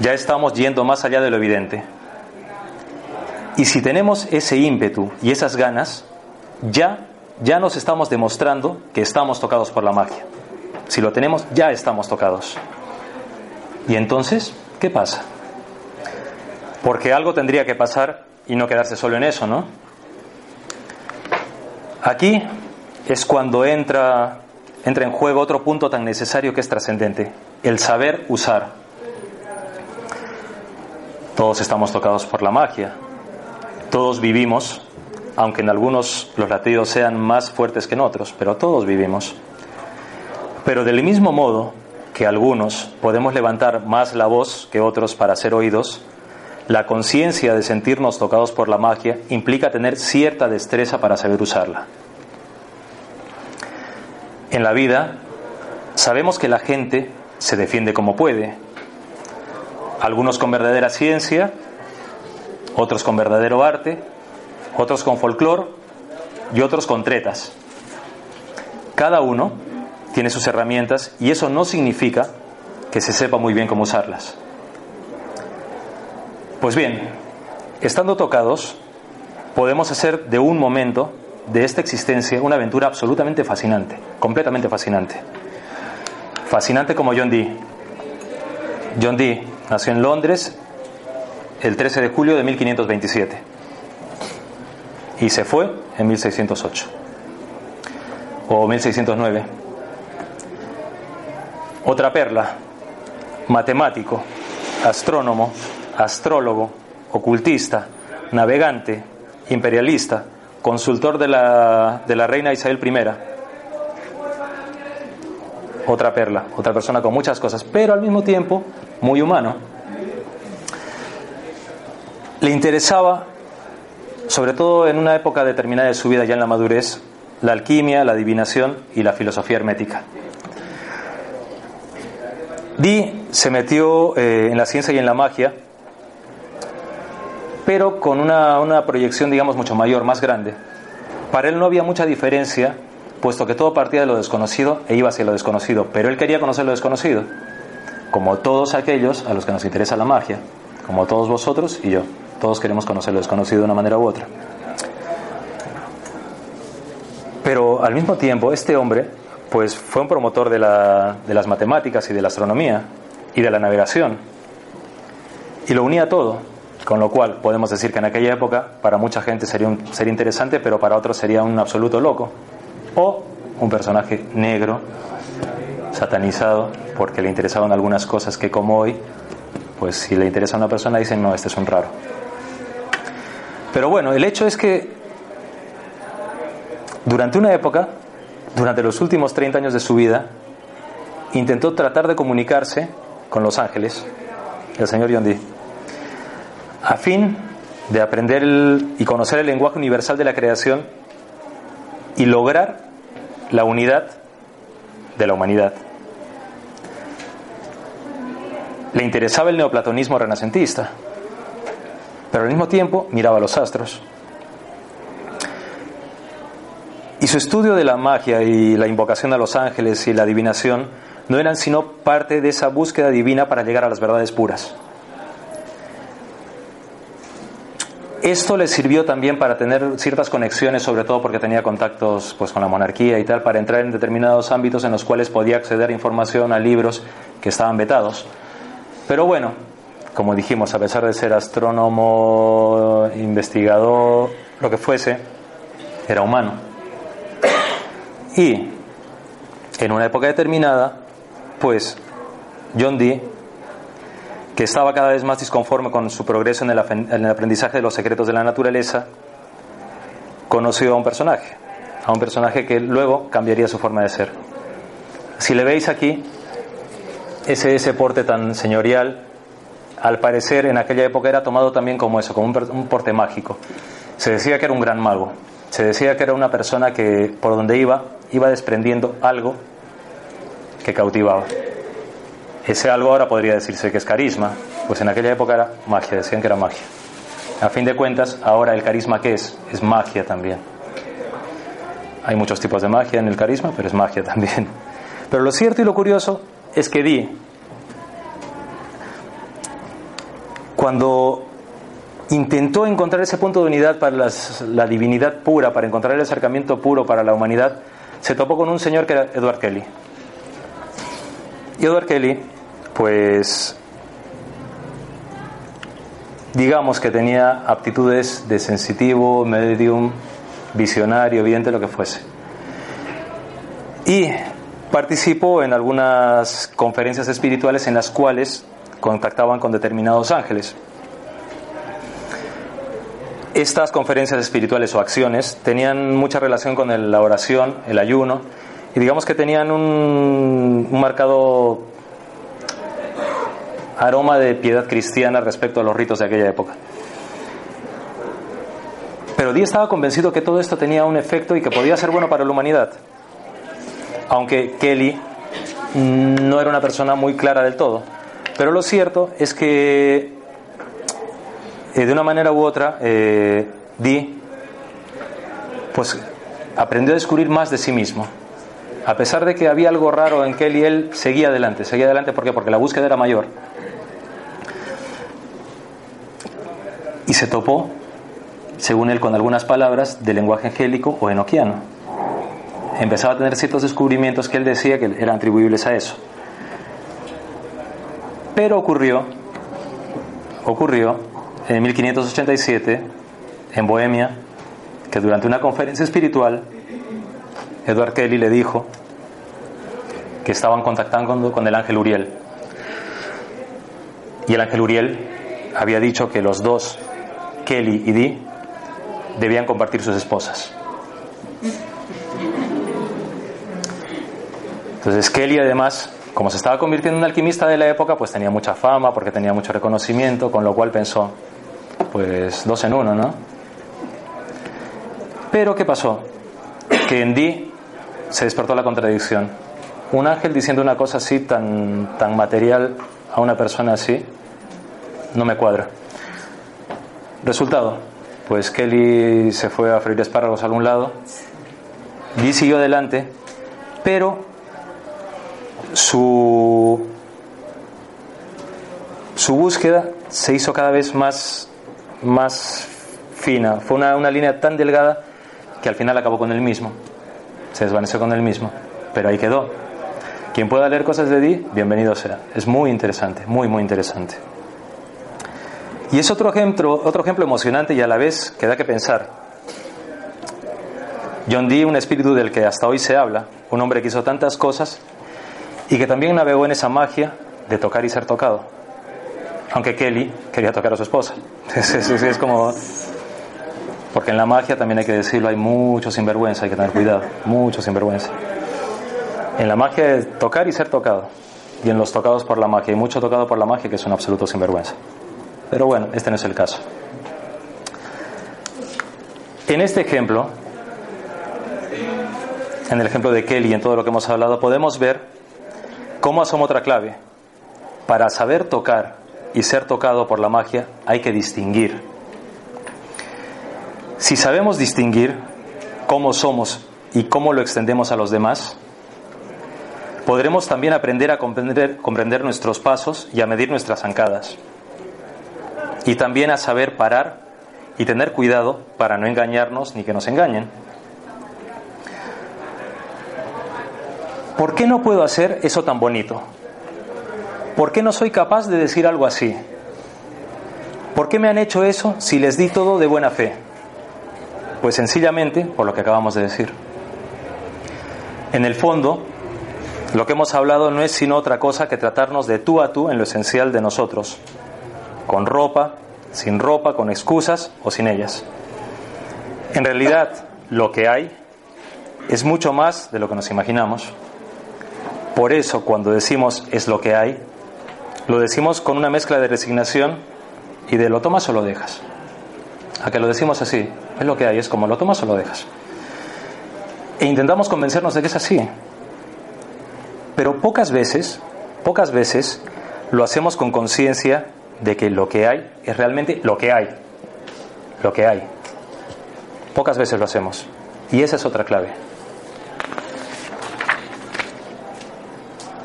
Ya estamos yendo más allá de lo evidente. Y si tenemos ese ímpetu y esas ganas, ya, ya nos estamos demostrando que estamos tocados por la magia. Si lo tenemos, ya estamos tocados. ¿Y entonces qué pasa? Porque algo tendría que pasar y no quedarse solo en eso, ¿no? Aquí es cuando entra, entra en juego otro punto tan necesario que es trascendente, el saber usar. Todos estamos tocados por la magia, todos vivimos, aunque en algunos los latidos sean más fuertes que en otros, pero todos vivimos. Pero del mismo modo, que algunos podemos levantar más la voz que otros para ser oídos, la conciencia de sentirnos tocados por la magia implica tener cierta destreza para saber usarla. En la vida sabemos que la gente se defiende como puede, algunos con verdadera ciencia, otros con verdadero arte, otros con folclore y otros con tretas. Cada uno tiene sus herramientas y eso no significa que se sepa muy bien cómo usarlas. Pues bien, estando tocados, podemos hacer de un momento, de esta existencia, una aventura absolutamente fascinante, completamente fascinante. Fascinante como John Dee. John Dee nació en Londres el 13 de julio de 1527 y se fue en 1608 o 1609. Otra perla, matemático, astrónomo, astrólogo, ocultista, navegante, imperialista, consultor de la, de la reina Isabel I. Otra perla, otra persona con muchas cosas, pero al mismo tiempo muy humano. Le interesaba, sobre todo en una época determinada de su vida, ya en la madurez, la alquimia, la adivinación y la filosofía hermética. Dee se metió eh, en la ciencia y en la magia, pero con una, una proyección, digamos, mucho mayor, más grande. Para él no había mucha diferencia, puesto que todo partía de lo desconocido e iba hacia lo desconocido, pero él quería conocer lo desconocido, como todos aquellos a los que nos interesa la magia, como todos vosotros y yo. Todos queremos conocer lo desconocido de una manera u otra. Pero al mismo tiempo, este hombre pues fue un promotor de, la, de las matemáticas y de la astronomía y de la navegación. Y lo unía todo, con lo cual podemos decir que en aquella época para mucha gente sería, un, sería interesante, pero para otros sería un absoluto loco. O un personaje negro, satanizado, porque le interesaban algunas cosas que como hoy, pues si le interesa a una persona dicen, no, este es un raro. Pero bueno, el hecho es que durante una época durante los últimos 30 años de su vida, intentó tratar de comunicarse con los ángeles, el señor Dee, a fin de aprender y conocer el lenguaje universal de la creación y lograr la unidad de la humanidad. Le interesaba el neoplatonismo renacentista, pero al mismo tiempo miraba los astros y su estudio de la magia y la invocación a los ángeles y la adivinación no eran sino parte de esa búsqueda divina para llegar a las verdades puras. Esto le sirvió también para tener ciertas conexiones, sobre todo porque tenía contactos pues, con la monarquía y tal, para entrar en determinados ámbitos en los cuales podía acceder información, a libros que estaban vetados. Pero bueno, como dijimos, a pesar de ser astrónomo, investigador, lo que fuese, era humano. Y en una época determinada, pues John Dee, que estaba cada vez más disconforme con su progreso en el, aprendizaje de los secretos de la naturaleza, conoció a un personaje, a un personaje que luego cambiaría su forma de ser. Si le veis aquí, ese, ese porte tan señorial, al parecer en aquella época era tomado también como eso, como un porte mágico. Se decía que era un gran mago, se decía que era una persona que por donde iba iba desprendiendo algo que cautivaba. Ese algo ahora podría decirse que es carisma, pues en aquella época era magia, decían que era magia. A fin de cuentas, ahora el carisma que es, es magia también. Hay muchos tipos de magia en el carisma, pero es magia <laughs> también. Pero lo cierto y lo curioso es que Di, cuando intentó encontrar ese punto de unidad para la divinidad pura, para encontrar el acercamiento puro para la humanidad, se topó con un señor que era Edward Kelly. Y Edward Kelly, pues, digamos que tenía aptitudes de sensitivo, medium, visionario, evidente, lo que fuese. Y participó en algunas conferencias espirituales en las cuales contactaban con determinados ángeles. Estas conferencias espirituales o acciones tenían mucha relación con la oración, el ayuno, y digamos que tenían un, marcado aroma de piedad cristiana respecto a los ritos de aquella época. Pero Dee estaba convencido que todo esto tenía un efecto y que podía ser bueno para la humanidad. Aunque Kelly no era una persona muy clara del todo. Pero lo cierto es que de una manera u otra, eh, Di, pues aprendió a descubrir más de sí mismo. A pesar de que había algo raro en Kelly, él seguía adelante. Seguía adelante ¿por qué? porque la búsqueda era mayor. Y se topó según él con algunas palabras de lenguaje angélico o enoquiano. Empezaba a tener ciertos descubrimientos que él decía que eran atribuibles a eso. Pero ocurrió, ocurrió en 1587, en Bohemia, que durante una conferencia espiritual, Edward Kelly le dijo que estaban contactando con el ángel Uriel. Y el ángel Uriel había dicho que los dos, Kelly y Dee, debían compartir sus esposas. Entonces Kelly además, como se estaba convirtiendo en un alquimista de la época, pues tenía mucha fama porque tenía mucho reconocimiento, con lo cual pensó, pues dos en uno, ¿no? Pero ¿qué pasó? Que en Dee se despertó la contradicción. Un ángel diciendo una cosa así tan, tan material a una persona así, no me cuadra. Resultado, pues Kelly se fue a freír espárragos a algún lado, Dee siguió adelante, pero su, su búsqueda se hizo cada vez más, más fina. Fue una, una línea tan delgada que al final acabó con él mismo. Se desvaneció con él mismo. Pero ahí quedó. Quien pueda leer cosas de Dee, bienvenido sea. Es muy interesante, muy, muy interesante. Y es otro ejemplo, otro ejemplo emocionante y a la vez que da que pensar. John Dee, un espíritu del que hasta hoy se habla, un hombre que hizo tantas cosas y que también navegó en esa magia de tocar y ser tocado. Aunque Kelly quería tocar a su esposa. <laughs> Es, es, es como... Porque en la magia también hay que decirlo, hay mucho sinvergüenza, hay que tener cuidado, mucho sinvergüenza. En la magia de tocar y ser tocado. Y en los tocados por la magia. Hay mucho tocado por la magia que es un absoluto sinvergüenza. Pero bueno, este no es el caso. En este ejemplo, en el ejemplo de Kelly y en todo lo que hemos hablado, podemos ver cómo asoma otra clave. Para saber tocar y ser tocado por la magia hay que distinguir. Si sabemos distinguir cómo somos y cómo lo extendemos a los demás, podremos también aprender a comprender, comprender nuestros pasos y a medir nuestras zancadas. Y también a saber parar y tener cuidado para no engañarnos ni que nos engañen. ¿Por qué no puedo hacer eso tan bonito? ¿Por qué no soy capaz de decir algo así? ¿Por qué me han hecho eso si les di todo de buena fe? Pues sencillamente por lo que acabamos de decir. En el fondo, lo que hemos hablado no es sino otra cosa que tratarnos de tú a tú en lo esencial de nosotros, con ropa, sin ropa, con excusas o sin ellas. En realidad, lo que hay es mucho más de lo que nos imaginamos. Por eso, cuando decimos es lo que hay, lo decimos con una mezcla de resignación y de lo tomas o lo dejas. A que lo decimos así, es lo que hay, es como lo tomas o lo dejas. E intentamos convencernos de que es así. Pero pocas veces, pocas veces lo hacemos con conciencia de que lo que hay es realmente lo que hay. Lo que hay. Pocas veces lo hacemos. Y esa es otra clave.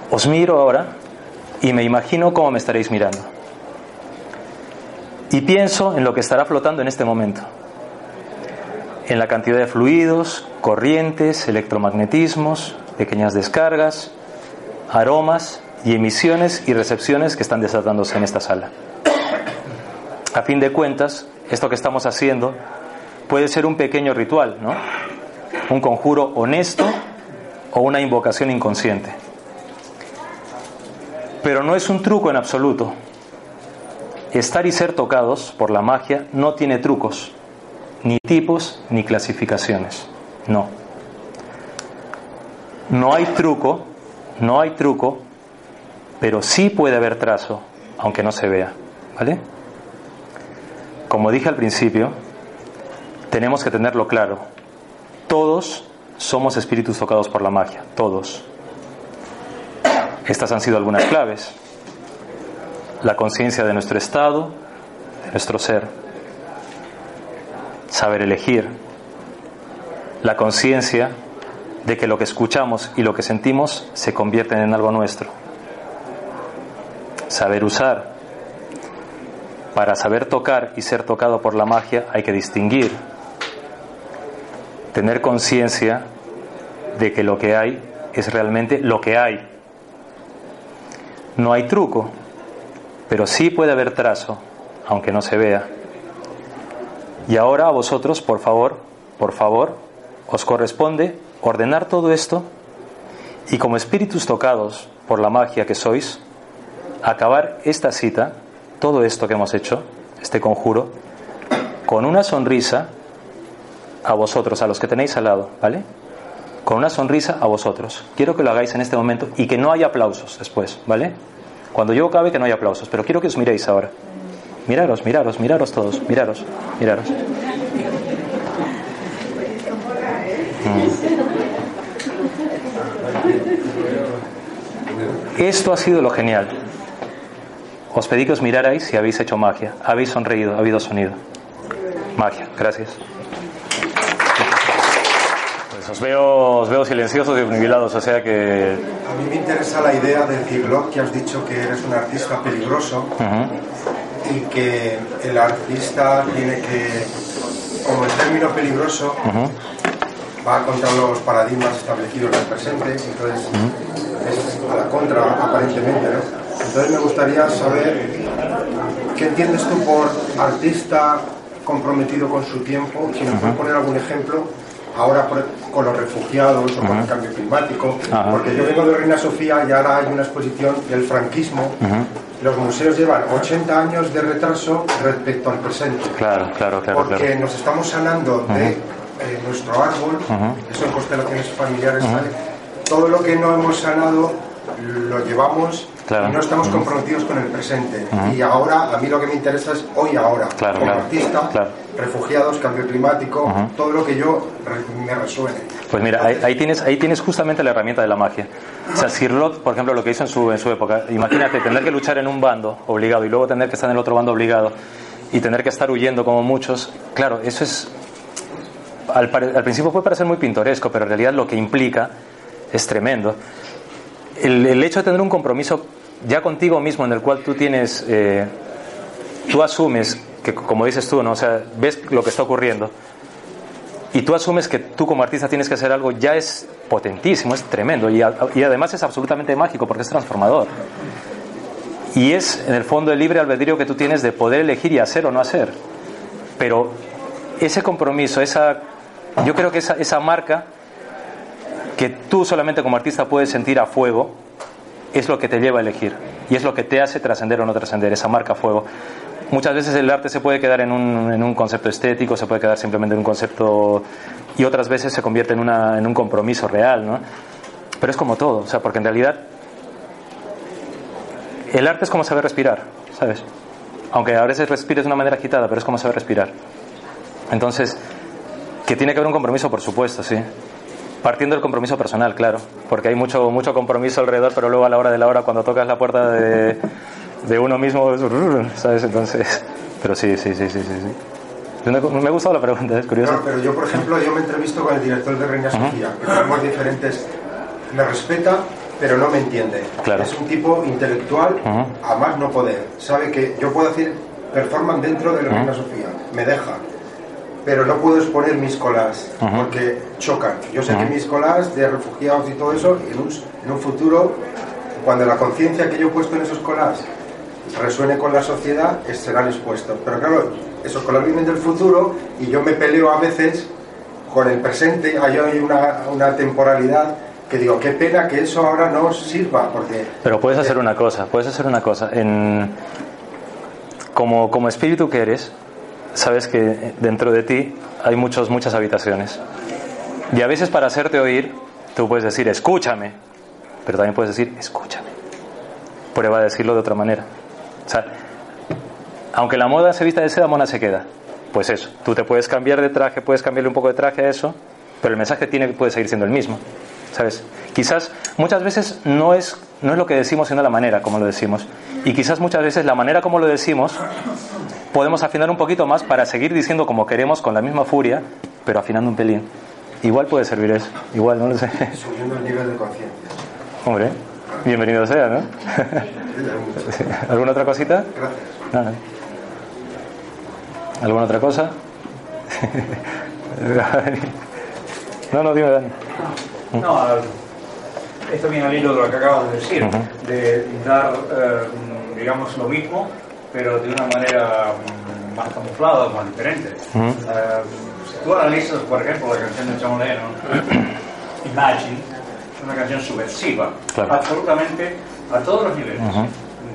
Os miro ahora y me imagino cómo me estaréis mirando. Y pienso en lo que estará flotando en este momento. En la cantidad de fluidos, corrientes, electromagnetismos, pequeñas descargas, aromas y emisiones y recepciones que están desatándose en esta sala. A fin de cuentas, esto que estamos haciendo puede ser un pequeño ritual, ¿no? Un conjuro honesto o una invocación inconsciente. Pero no es un truco en absoluto. Estar y ser tocados por la magia no tiene trucos, ni tipos, ni clasificaciones. No. No hay truco, no hay truco, pero sí puede haber trazo, aunque no se vea. ¿Vale? Como dije al principio, tenemos que tenerlo claro. Todos somos espíritus tocados por la magia, todos. Estas han sido algunas claves. La conciencia de nuestro estado, de nuestro ser. Saber elegir. La conciencia de que lo que escuchamos y lo que sentimos se convierten en algo nuestro. Saber usar. para saber tocar y ser tocado por la magia hay que distinguir, tener conciencia de que lo que hay es realmente lo que hay. No hay truco, pero sí puede haber trazo, aunque no se vea. Y ahora a vosotros, por favor, por favor, os corresponde ordenar todo esto y como espíritus tocados por la magia que sois, acabar esta cita, todo esto que hemos hecho, este conjuro, con una sonrisa a vosotros, a los que tenéis al lado, ¿vale? Con una sonrisa a vosotros. Quiero que lo hagáis en este momento y que no haya aplausos después, ¿vale? Cuando yo acabe que no haya aplausos, pero quiero que os miréis ahora. Miraros, miraros, miraros todos, miraros, miraros. Esto ha sido lo genial. Os pedí que os mirarais y habéis hecho magia. Habéis sonreído, ha habido sonido. Magia, gracias. Os veo, os veo silenciosos y obnubilados, o sea que... A mí me interesa la idea del Kirlock, que has dicho que eres un artista peligroso y que el artista tiene que, como el término peligroso, va contra los paradigmas establecidos del presente, entonces es a la contra aparentemente, ¿no? Entonces me gustaría saber qué entiendes tú por artista comprometido con su tiempo, si nos puedes poner algún ejemplo, ahora por- con los refugiados o con el cambio climático, Ajá. porque yo vengo de Reina Sofía y ahora hay una exposición del franquismo. Los museos llevan 80 años de retraso respecto al presente. Claro, claro, claro, porque claro. nos estamos sanando de eh, nuestro árbol, eso en constelaciones familiares, ¿vale? todo lo que no hemos sanado lo llevamos Claro. y no estamos comprometidos con el presente. Y ahora, a mí lo que me interesa es hoy ahora, Claro, como claro, artista, refugiados, cambio climático, todo lo que yo me resuene. Pues mira, ahí, ahí tienes, ahí tienes justamente la herramienta de la magia. O sea, Sir Rod, por ejemplo, lo que hizo en su, en su época, imagínate tener que luchar en un bando obligado y luego tener que estar en el otro bando obligado y tener que estar huyendo como muchos. Claro, eso es. Al, al principio puede parecer muy pintoresco, pero en realidad lo que implica es tremendo. El, el hecho de tener un compromiso ya contigo mismo en el cual tú tienes. eh, tú asumes que, como dices tú, ¿no? O sea, ves lo que está ocurriendo y tú asumes que tú como artista tienes que hacer algo, ya es potentísimo, es tremendo y, y además es absolutamente mágico porque es transformador. Y es en el fondo el libre albedrío que tú tienes de poder elegir y hacer o no hacer. Pero ese compromiso, esa, yo creo que esa, esa marca que tú solamente como artista puedes sentir a fuego, es lo que te lleva a elegir y es lo que te hace trascender o no trascender, esa marca fuego. Muchas veces el arte se puede quedar en un, en un concepto estético, se puede quedar simplemente en un concepto y otras veces se convierte en, una, en un compromiso real, ¿no? Pero es como todo, o sea, porque en realidad el arte es como saber respirar, ¿sabes? Aunque a veces respires de una manera agitada, pero es como saber respirar. Entonces, que tiene que haber un compromiso, por supuesto, sí. Partiendo del compromiso personal, claro, porque hay mucho, mucho compromiso alrededor, pero luego a la hora de la hora, cuando tocas la puerta de, de uno mismo, ¿sabes? Entonces, pero sí, sí, sí, sí, sí. sí. Me ha gustado la pregunta, es curioso. Claro, pero yo, por ejemplo, yo me entrevisto con el director de Reina Sofía, que tenemos diferentes. Me respeta, pero no me entiende. Claro. Es un tipo intelectual, a más no poder. Sabe que yo puedo hacer performance dentro de Reina Sofía, me deja. Pero no puedo exponer mis colas porque chocan. Yo sé que mis colas de refugiados y todo eso, en un, en un futuro, cuando la conciencia que yo he puesto en esos colas resuene con la sociedad, serán expuestos. Pero claro, esos colores vienen del futuro y yo me peleo a veces con el presente, hay hay una, una temporalidad que digo, qué pena que eso ahora no sirva, porque Pero puedes hacer una cosa, puedes hacer una cosa. En, como, como espíritu que eres, sabes que dentro de ti hay muchos, muchas habitaciones. Y a veces para hacerte oír, tú puedes decir, escúchame, pero también puedes decir, escúchame. Prueba a decirlo de otra manera. O sea, aunque la moda se vista de seda, mona se queda. Pues eso, tú te puedes cambiar de traje, puedes cambiarle un poco de traje a eso, pero el mensaje tiene, puede seguir siendo el mismo. ¿Sabes? Quizás muchas veces no es, no es lo que decimos, sino la manera como lo decimos. Y quizás muchas veces la manera como lo decimos podemos afinar un poquito más para seguir diciendo como queremos con la misma furia, pero afinando un pelín. Igual puede servir eso, igual, no lo sé. subiendo el nivel de conciencia. Hombre, bienvenido sea, ¿no? <laughs> ¿Alguna otra cosita? Gracias. Nada. ¿Alguna otra cosa? <laughs> no, no, dime, Dani. No, esto viene al hilo de lo que acabas de decir, de dar, eh, digamos, lo mismo, pero de una manera mm, más camuflada, más diferente. Eh, si tú analizas, por ejemplo, la canción de John Lennon, <coughs> Imagine, es una canción subversiva, absolutamente a todos los niveles.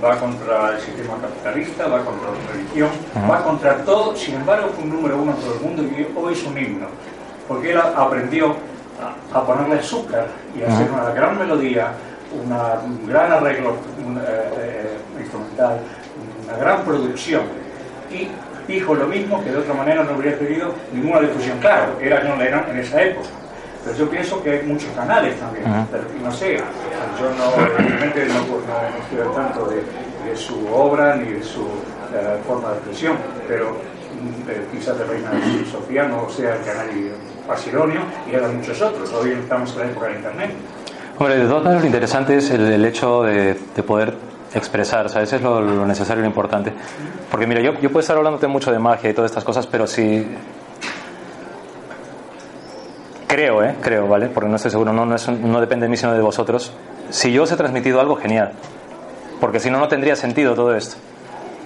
Va contra el sistema capitalista, va contra la religión, va contra todo, sin embargo fue un número uno en todo el mundo y hoy es un himno, porque él aprendió a, ponerle azúcar y hacer una gran melodía, una, un gran arreglo eh, eh, instrumental, una gran producción. Y dijo lo mismo que de otra manera no habría tenido ninguna difusión. Claro, era John Lennon en esa época. Pero yo pienso que hay muchos canales también. pero, no sé, yo no, realmente no, estoy al tanto de, su obra ni de su eh, forma de expresión, pero quizás de Reina Sofía no sea el canal pasidonio y hay muchos otros. Hoy estamos en la época de Internet. Hombre, de todas maneras lo interesante es el, hecho de, poder expresar, o sea, eso es lo, necesario y lo importante. Porque mira, yo, yo puedo estar hablándote mucho de magia y todas estas cosas, pero si... Creo, ¿eh? Creo, ¿vale? Porque no estoy seguro, no, no, no depende de mí sino de vosotros. Si yo os he transmitido algo, genial. Porque si no, no tendría sentido todo esto.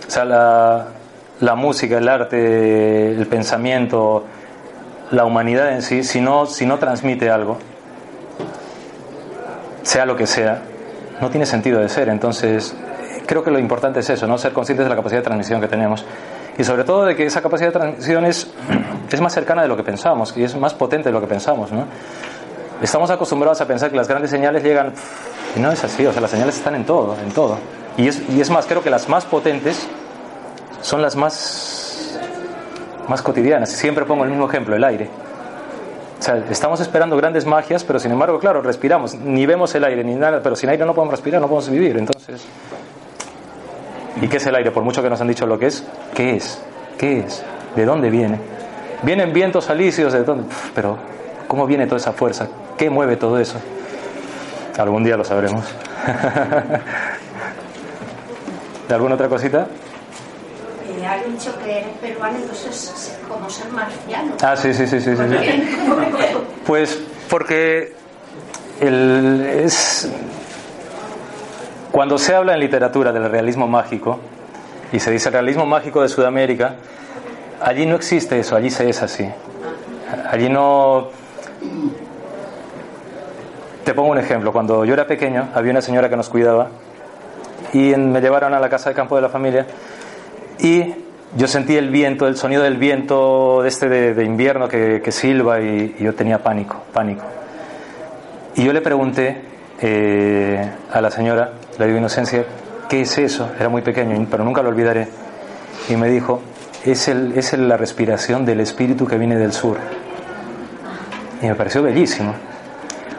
O sea, la, la música, el arte, el pensamiento, la humanidad en sí, si no, si no transmite algo, sea lo que sea, no tiene sentido de ser. Entonces, creo que lo importante es eso, ¿no? Ser conscientes de la capacidad de transmisión que tenemos. Y sobre todo de que esa capacidad de transmisión es, <clears throat> es más cercana de lo que pensamos y es más potente de lo que pensamos, ¿no? Estamos acostumbrados a pensar que las grandes señales llegan... Y no es así, o sea, las señales están en todo, en todo. Y es, y es más, creo que las más potentes son las más, más cotidianas. Siempre pongo el mismo ejemplo, el aire. Estamos esperando grandes magias, pero sin embargo, claro, respiramos. Ni vemos el aire ni nada, pero sin aire no podemos respirar, no podemos vivir. Entonces, ¿y qué es el aire? Por mucho que nos han dicho lo que es, ¿qué es? ¿Qué es? ¿De dónde viene? Vienen vientos alisios, ¿de dónde? pero, ¿cómo viene toda esa fuerza? ¿Qué mueve todo eso? Algún día lo sabremos. <laughs> ¿De alguna otra cosita? Ha dicho que eres peruano, entonces es como ser marciano. Ah, sí, sí, sí, sí. sí, <laughs> Pues porque el, es, cuando se habla en literatura del realismo mágico y se dice realismo mágico de Sudamérica, allí no existe eso, allí se es así. Allí no... Te pongo un ejemplo. Cuando yo era pequeño, había una señora que nos cuidaba y me llevaron a la casa de campo de la familia y yo sentí el viento, el sonido del viento este de, invierno que, silba y, yo tenía pánico, pánico. Y yo le pregunté eh, a la señora, la Divina Inocencia, ¿qué es eso? Era muy pequeño, pero nunca lo olvidaré. Y me dijo, es, el, es la respiración del espíritu que viene del sur. Y me pareció bellísimo.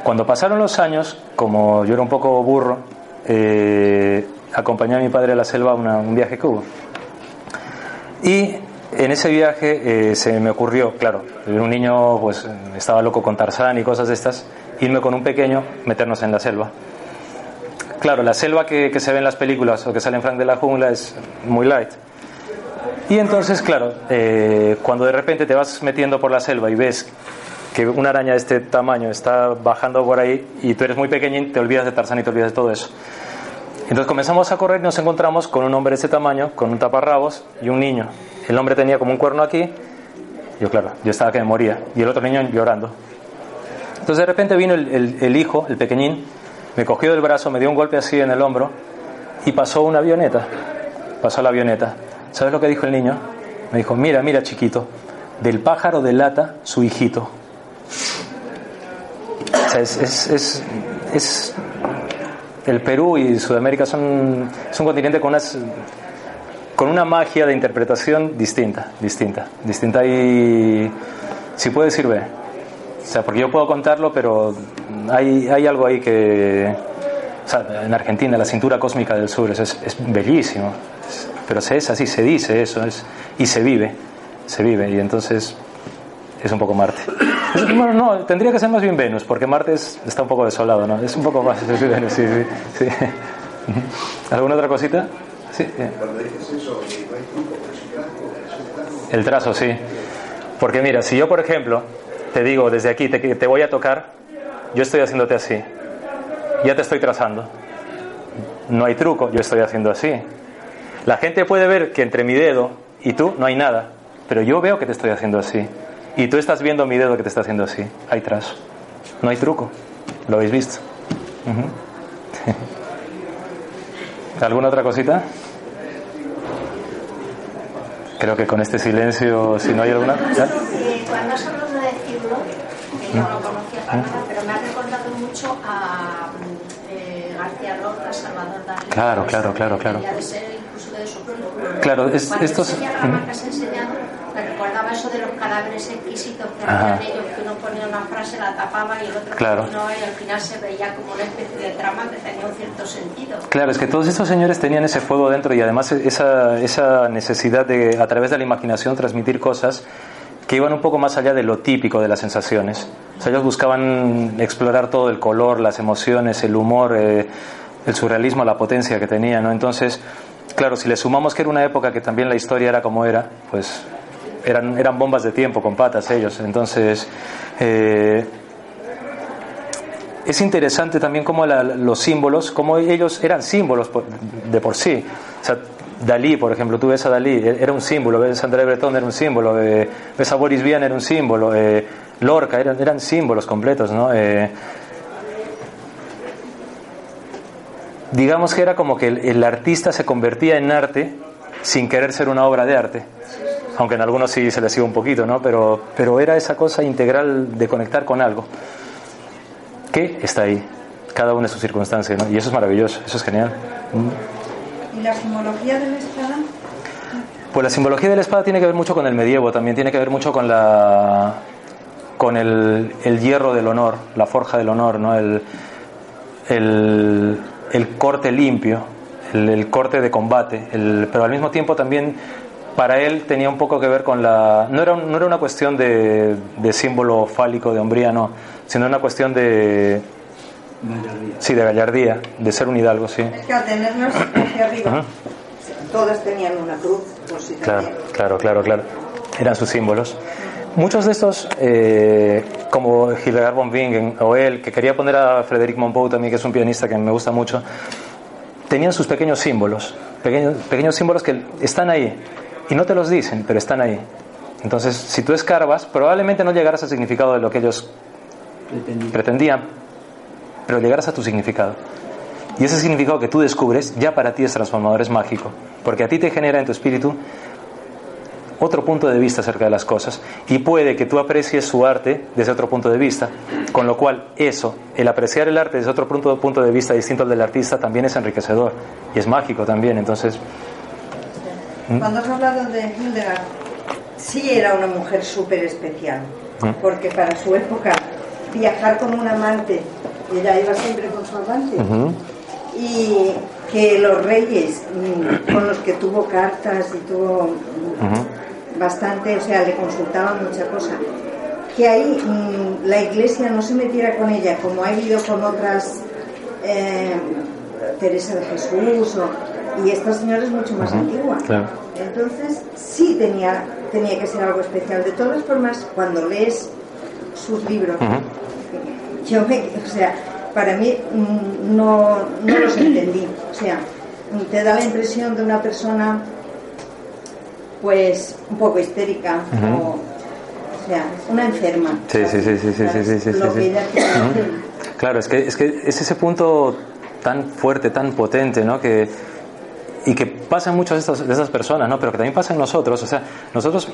Cuando pasaron los años, como yo era un poco burro, eh, acompañé a mi padre a la selva a un viaje que hubo. Y en ese viaje eh, se me ocurrió, claro, un niño pues estaba loco con Tarzán y cosas de estas, irme con un pequeño, meternos en la selva. Claro, la selva que, se ve en las películas o que sale en Frank de la Jungla es muy light. Y entonces, claro, eh, cuando de repente te vas metiendo por la selva y ves que una araña de este tamaño está bajando por ahí y tú eres muy pequeñín, te olvidas de Tarzán y te olvidas de todo eso. Entonces comenzamos a correr y nos encontramos con un hombre de ese tamaño, con un taparrabos y un niño. El hombre tenía como un cuerno aquí, yo claro, yo estaba que me moría, y el otro niño llorando. Entonces de repente vino el, hijo, el pequeñín, me cogió del brazo, me dio un golpe así en el hombro y pasó una avioneta. Pasó la avioneta. ¿Sabes lo que dijo el niño? Me dijo, mira, mira chiquito, del pájaro de lata su hijito. O sea, es, es el Perú y Sudamérica son, un continente con unas con una magia de interpretación distinta, distinta, distinta y si puede sirve. O sea, porque yo puedo contarlo, pero hay, hay algo ahí que, o sea, en Argentina la cintura cósmica del sur es, es, bellísimo, pero se es así, se dice eso, es, y se vive, se vive, y entonces es un poco Marte. No, tendría que ser más bien Venus, porque Marte está un poco desolado, ¿no? Es un poco más <laughs> Venus, sí, sí, ¿Alguna otra cosita? Sí. Eso, El trazo, sí. Porque mira, si yo, por ejemplo, te digo desde aquí, te, te voy a tocar, yo estoy haciéndote así. Ya te estoy trazando. No hay truco, yo estoy haciendo así. La gente puede ver que entre mi dedo y tú no hay nada, pero yo veo que te estoy haciendo así. Y tú estás viendo mi dedo que te está haciendo así. Hay trazo. No hay truco. ¿Lo habéis visto? <laughs> ¿Alguna otra cosita? Creo que con este silencio, si no hay alguna. ¿ya? Cuando has hablado de decirlo, que yo no conocía para nada, pero me ha recordado mucho a eh, García Lorca, Salvador Dalí. Claro, claro, claro, claro. De ser incluso de su Claro, es, estos. enseñaba, que has enseñado, me recordaba eso de los cadáveres exquisitos que Ajá. hacían ellos, que uno ponía una frase, la tapaba y el otro Claro. continuaba y al final se veía como una especie de trama que tenía un cierto sentido. Claro, es que todos estos señores tenían ese fuego dentro y además esa, esa necesidad de, a través de la imaginación, transmitir cosas que iban un poco más allá de lo típico de las sensaciones. O sea, ellos buscaban explorar todo el color, las emociones, el humor, eh, el surrealismo, la potencia que tenía, ¿no? Entonces, claro, si le sumamos que era una época que también la historia era como era, pues eran, eran bombas de tiempo con patas ellos. Entonces, eh, es interesante también cómo la- los símbolos, cómo ellos eran símbolos de por sí. O sea, Dalí, por ejemplo, tú ves a Dalí, e- era un símbolo, ves a André Breton, era un símbolo, eh, ves a Boris Vian, era un símbolo, eh, Lorca, eran, eran símbolos completos, ¿no? Eh, digamos que era como que el, el artista se convertía en arte sin querer ser una obra de arte. Aunque en algunos sí se les iba un poquito, ¿no? Pero, pero era esa cosa integral de conectar con algo que está ahí, cada una de sus circunstancias, ¿no? Y eso es maravilloso, eso es genial. ¿Y la simbología de la espada? Pues la simbología de la espada tiene que ver mucho con el medievo, también tiene que ver mucho con la con el, el hierro del honor, la forja del honor, ¿no? El, el, el corte limpio, el, el corte de combate, el- pero al mismo tiempo también para él tenía un poco que ver con la... No era, un- no era una cuestión de, de símbolo fálico, de hombría, no, sino una cuestión de... Sí, de gallardía, de ser un hidalgo, sí. Es que al tenerlos hacia arriba, tenían una cruz, por si Claro, claro, claro, claro. Eran sus símbolos. Muchos de estos, eh, como Hildegard von Bingen o él, que quería poner a Frederic Monpou también, que es un pianista que me gusta mucho, tenían sus pequeños símbolos, pequeños, pequeños símbolos que están ahí y no te los dicen, pero están ahí. Entonces, si tú escarbas, probablemente no llegarás al significado de lo que ellos pretendían, pero llegarás a tu significado. Y ese significado que tú descubres ya para ti es transformador, es mágico, porque a ti te genera en tu espíritu otro punto de vista acerca de las cosas y puede que tú aprecies su arte desde otro punto de vista, con lo cual eso, el apreciar el arte desde otro punto, punto de vista distinto al del artista también es enriquecedor y es mágico también, entonces Cuando has hablado de Hildegard, sí era una mujer súper especial, Mm. porque para su época viajar con un amante, ella iba siempre con su amante, y que los reyes mm, con los que tuvo cartas y tuvo mm, bastante, o sea, le consultaban mucha cosa, que ahí mm, la iglesia no se metiera con ella como ha habido con otras, eh, Teresa de Jesús, o- y esta señora es mucho más antigua. claro. Entonces, sí tenía, tenía que ser algo especial. De todas formas, cuando lees sus libros, yo me, o sea, para mí mm, no, no los entendí. O sea, te da la impresión de una persona, pues, un poco histérica, o, o sea, una enferma. Sí, sí, sí, sí, sí, sí, sí, sí, sí. Claro, es que, es que es ese punto tan fuerte, tan potente, ¿no? Que, y que pasa en muchas de, estas- de personas, ¿no? Pero que también pasa en nosotros. O sea, nosotros...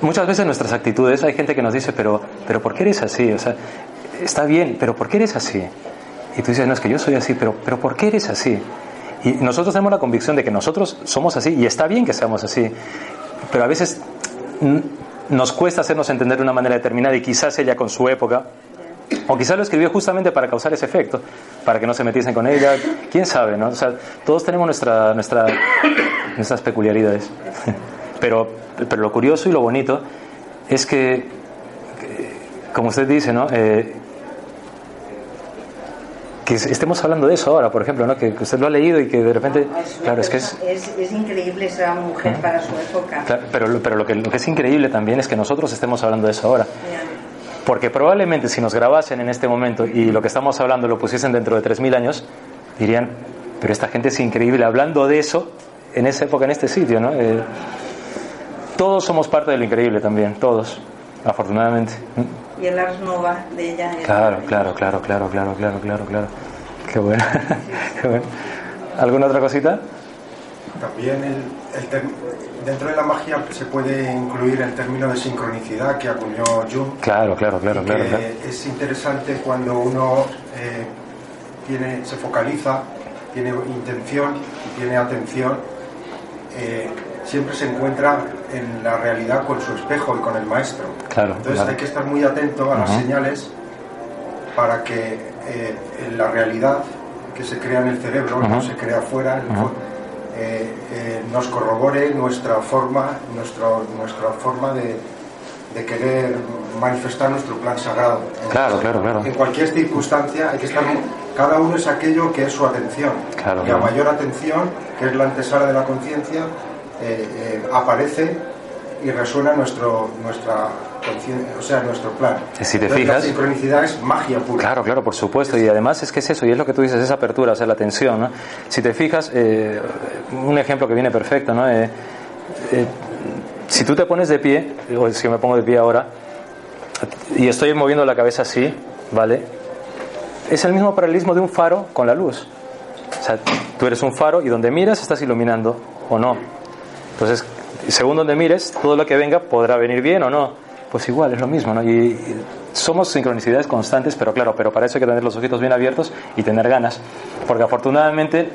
Muchas veces nuestras actitudes, hay gente que nos dice, pero, pero ¿por qué eres así? O sea, está bien, pero ¿por qué eres así? Y tú dices, no, es que yo soy así, pero, pero ¿por qué eres así? Y nosotros tenemos la convicción de que nosotros somos así, y está bien que seamos así, pero a veces nos cuesta hacernos entender de una manera determinada y quizás ella con su época, o quizás lo escribió justamente para causar ese efecto, para que no se metiesen con ella, quién sabe, ¿no? O sea, todos tenemos nuestra, nuestra, nuestras peculiaridades. <laughs> Pero, pero lo curioso y lo bonito es que, como usted dice, ¿no? Eh, que estemos hablando de eso ahora, por ejemplo, ¿no? que, usted lo ha leído y que de repente, claro, es que es, es, increíble esa mujer para su época. pero pero lo, que, lo que es increíble también es que nosotros estemos hablando de eso ahora. Porque probablemente si nos grabasen en este momento y lo que estamos hablando lo pusiesen dentro de 3.000 años, dirían, pero esta gente es increíble hablando de eso en esa época, en este sitio. ¿no? Eh, todos somos parte de lo increíble también, todos, afortunadamente. Y el Ars Nova de ella. Claro, claro, claro, claro, claro, claro, claro, claro. Qué bueno. <laughs> Qué bueno. ¿Alguna otra cosita? También el, dentro de la magia se puede incluir el término de sincronicidad que acuñó Jung. Claro, claro, claro, claro, Es interesante cuando uno eh, tiene, se focaliza, tiene intención y tiene atención. Eh, siempre se encuentra en la realidad con su espejo y con el maestro. Claro, Entonces hay que estar muy atento a las señales para que eh, la realidad que se crea en el cerebro, no se crea afuera, eh, eh, nos corrobore nuestra forma, nuestro, nuestra forma de, de querer manifestar nuestro plan sagrado. Claro, claro, claro. En cualquier circunstancia hay que estar. Cada uno es aquello que es su atención. Claro, y a mayor atención, que es la antesala de la conciencia, eh, eh, aparece y resuena nuestro, nuestra o sea, nuestro plan. Si te fijas, la sincronicidad es magia pura. Claro, claro, por supuesto. Y además es que es eso, y es lo que tú dices, esa apertura, o sea, la tensión. ¿no? Si te fijas, eh, un ejemplo que viene perfecto, ¿no? si tú te pones de pie, o si me pongo de pie ahora, y estoy moviendo la cabeza así, ¿vale? Es el mismo paralelismo de un faro con la luz. O sea, tú eres un faro y donde miras estás iluminando o no. Entonces, según donde mires, todo lo que venga podrá venir bien o no. Pues igual, es lo mismo, ¿no? Y, somos sincronicidades constantes, pero claro, pero para eso hay que tener los ojitos bien abiertos y tener ganas. Porque afortunadamente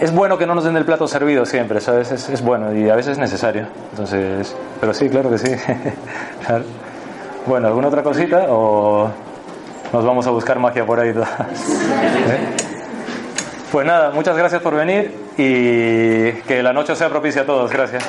es bueno que no nos den el plato servido siempre, ¿sabes? Es, es bueno y a veces es necesario. Entonces, pero sí, claro que sí. <laughs> bueno, ¿alguna otra cosita o nos vamos a buscar magia por ahí? <laughs> ¿Eh? Pues nada, muchas gracias por venir y que la noche sea propicia a todos. Gracias.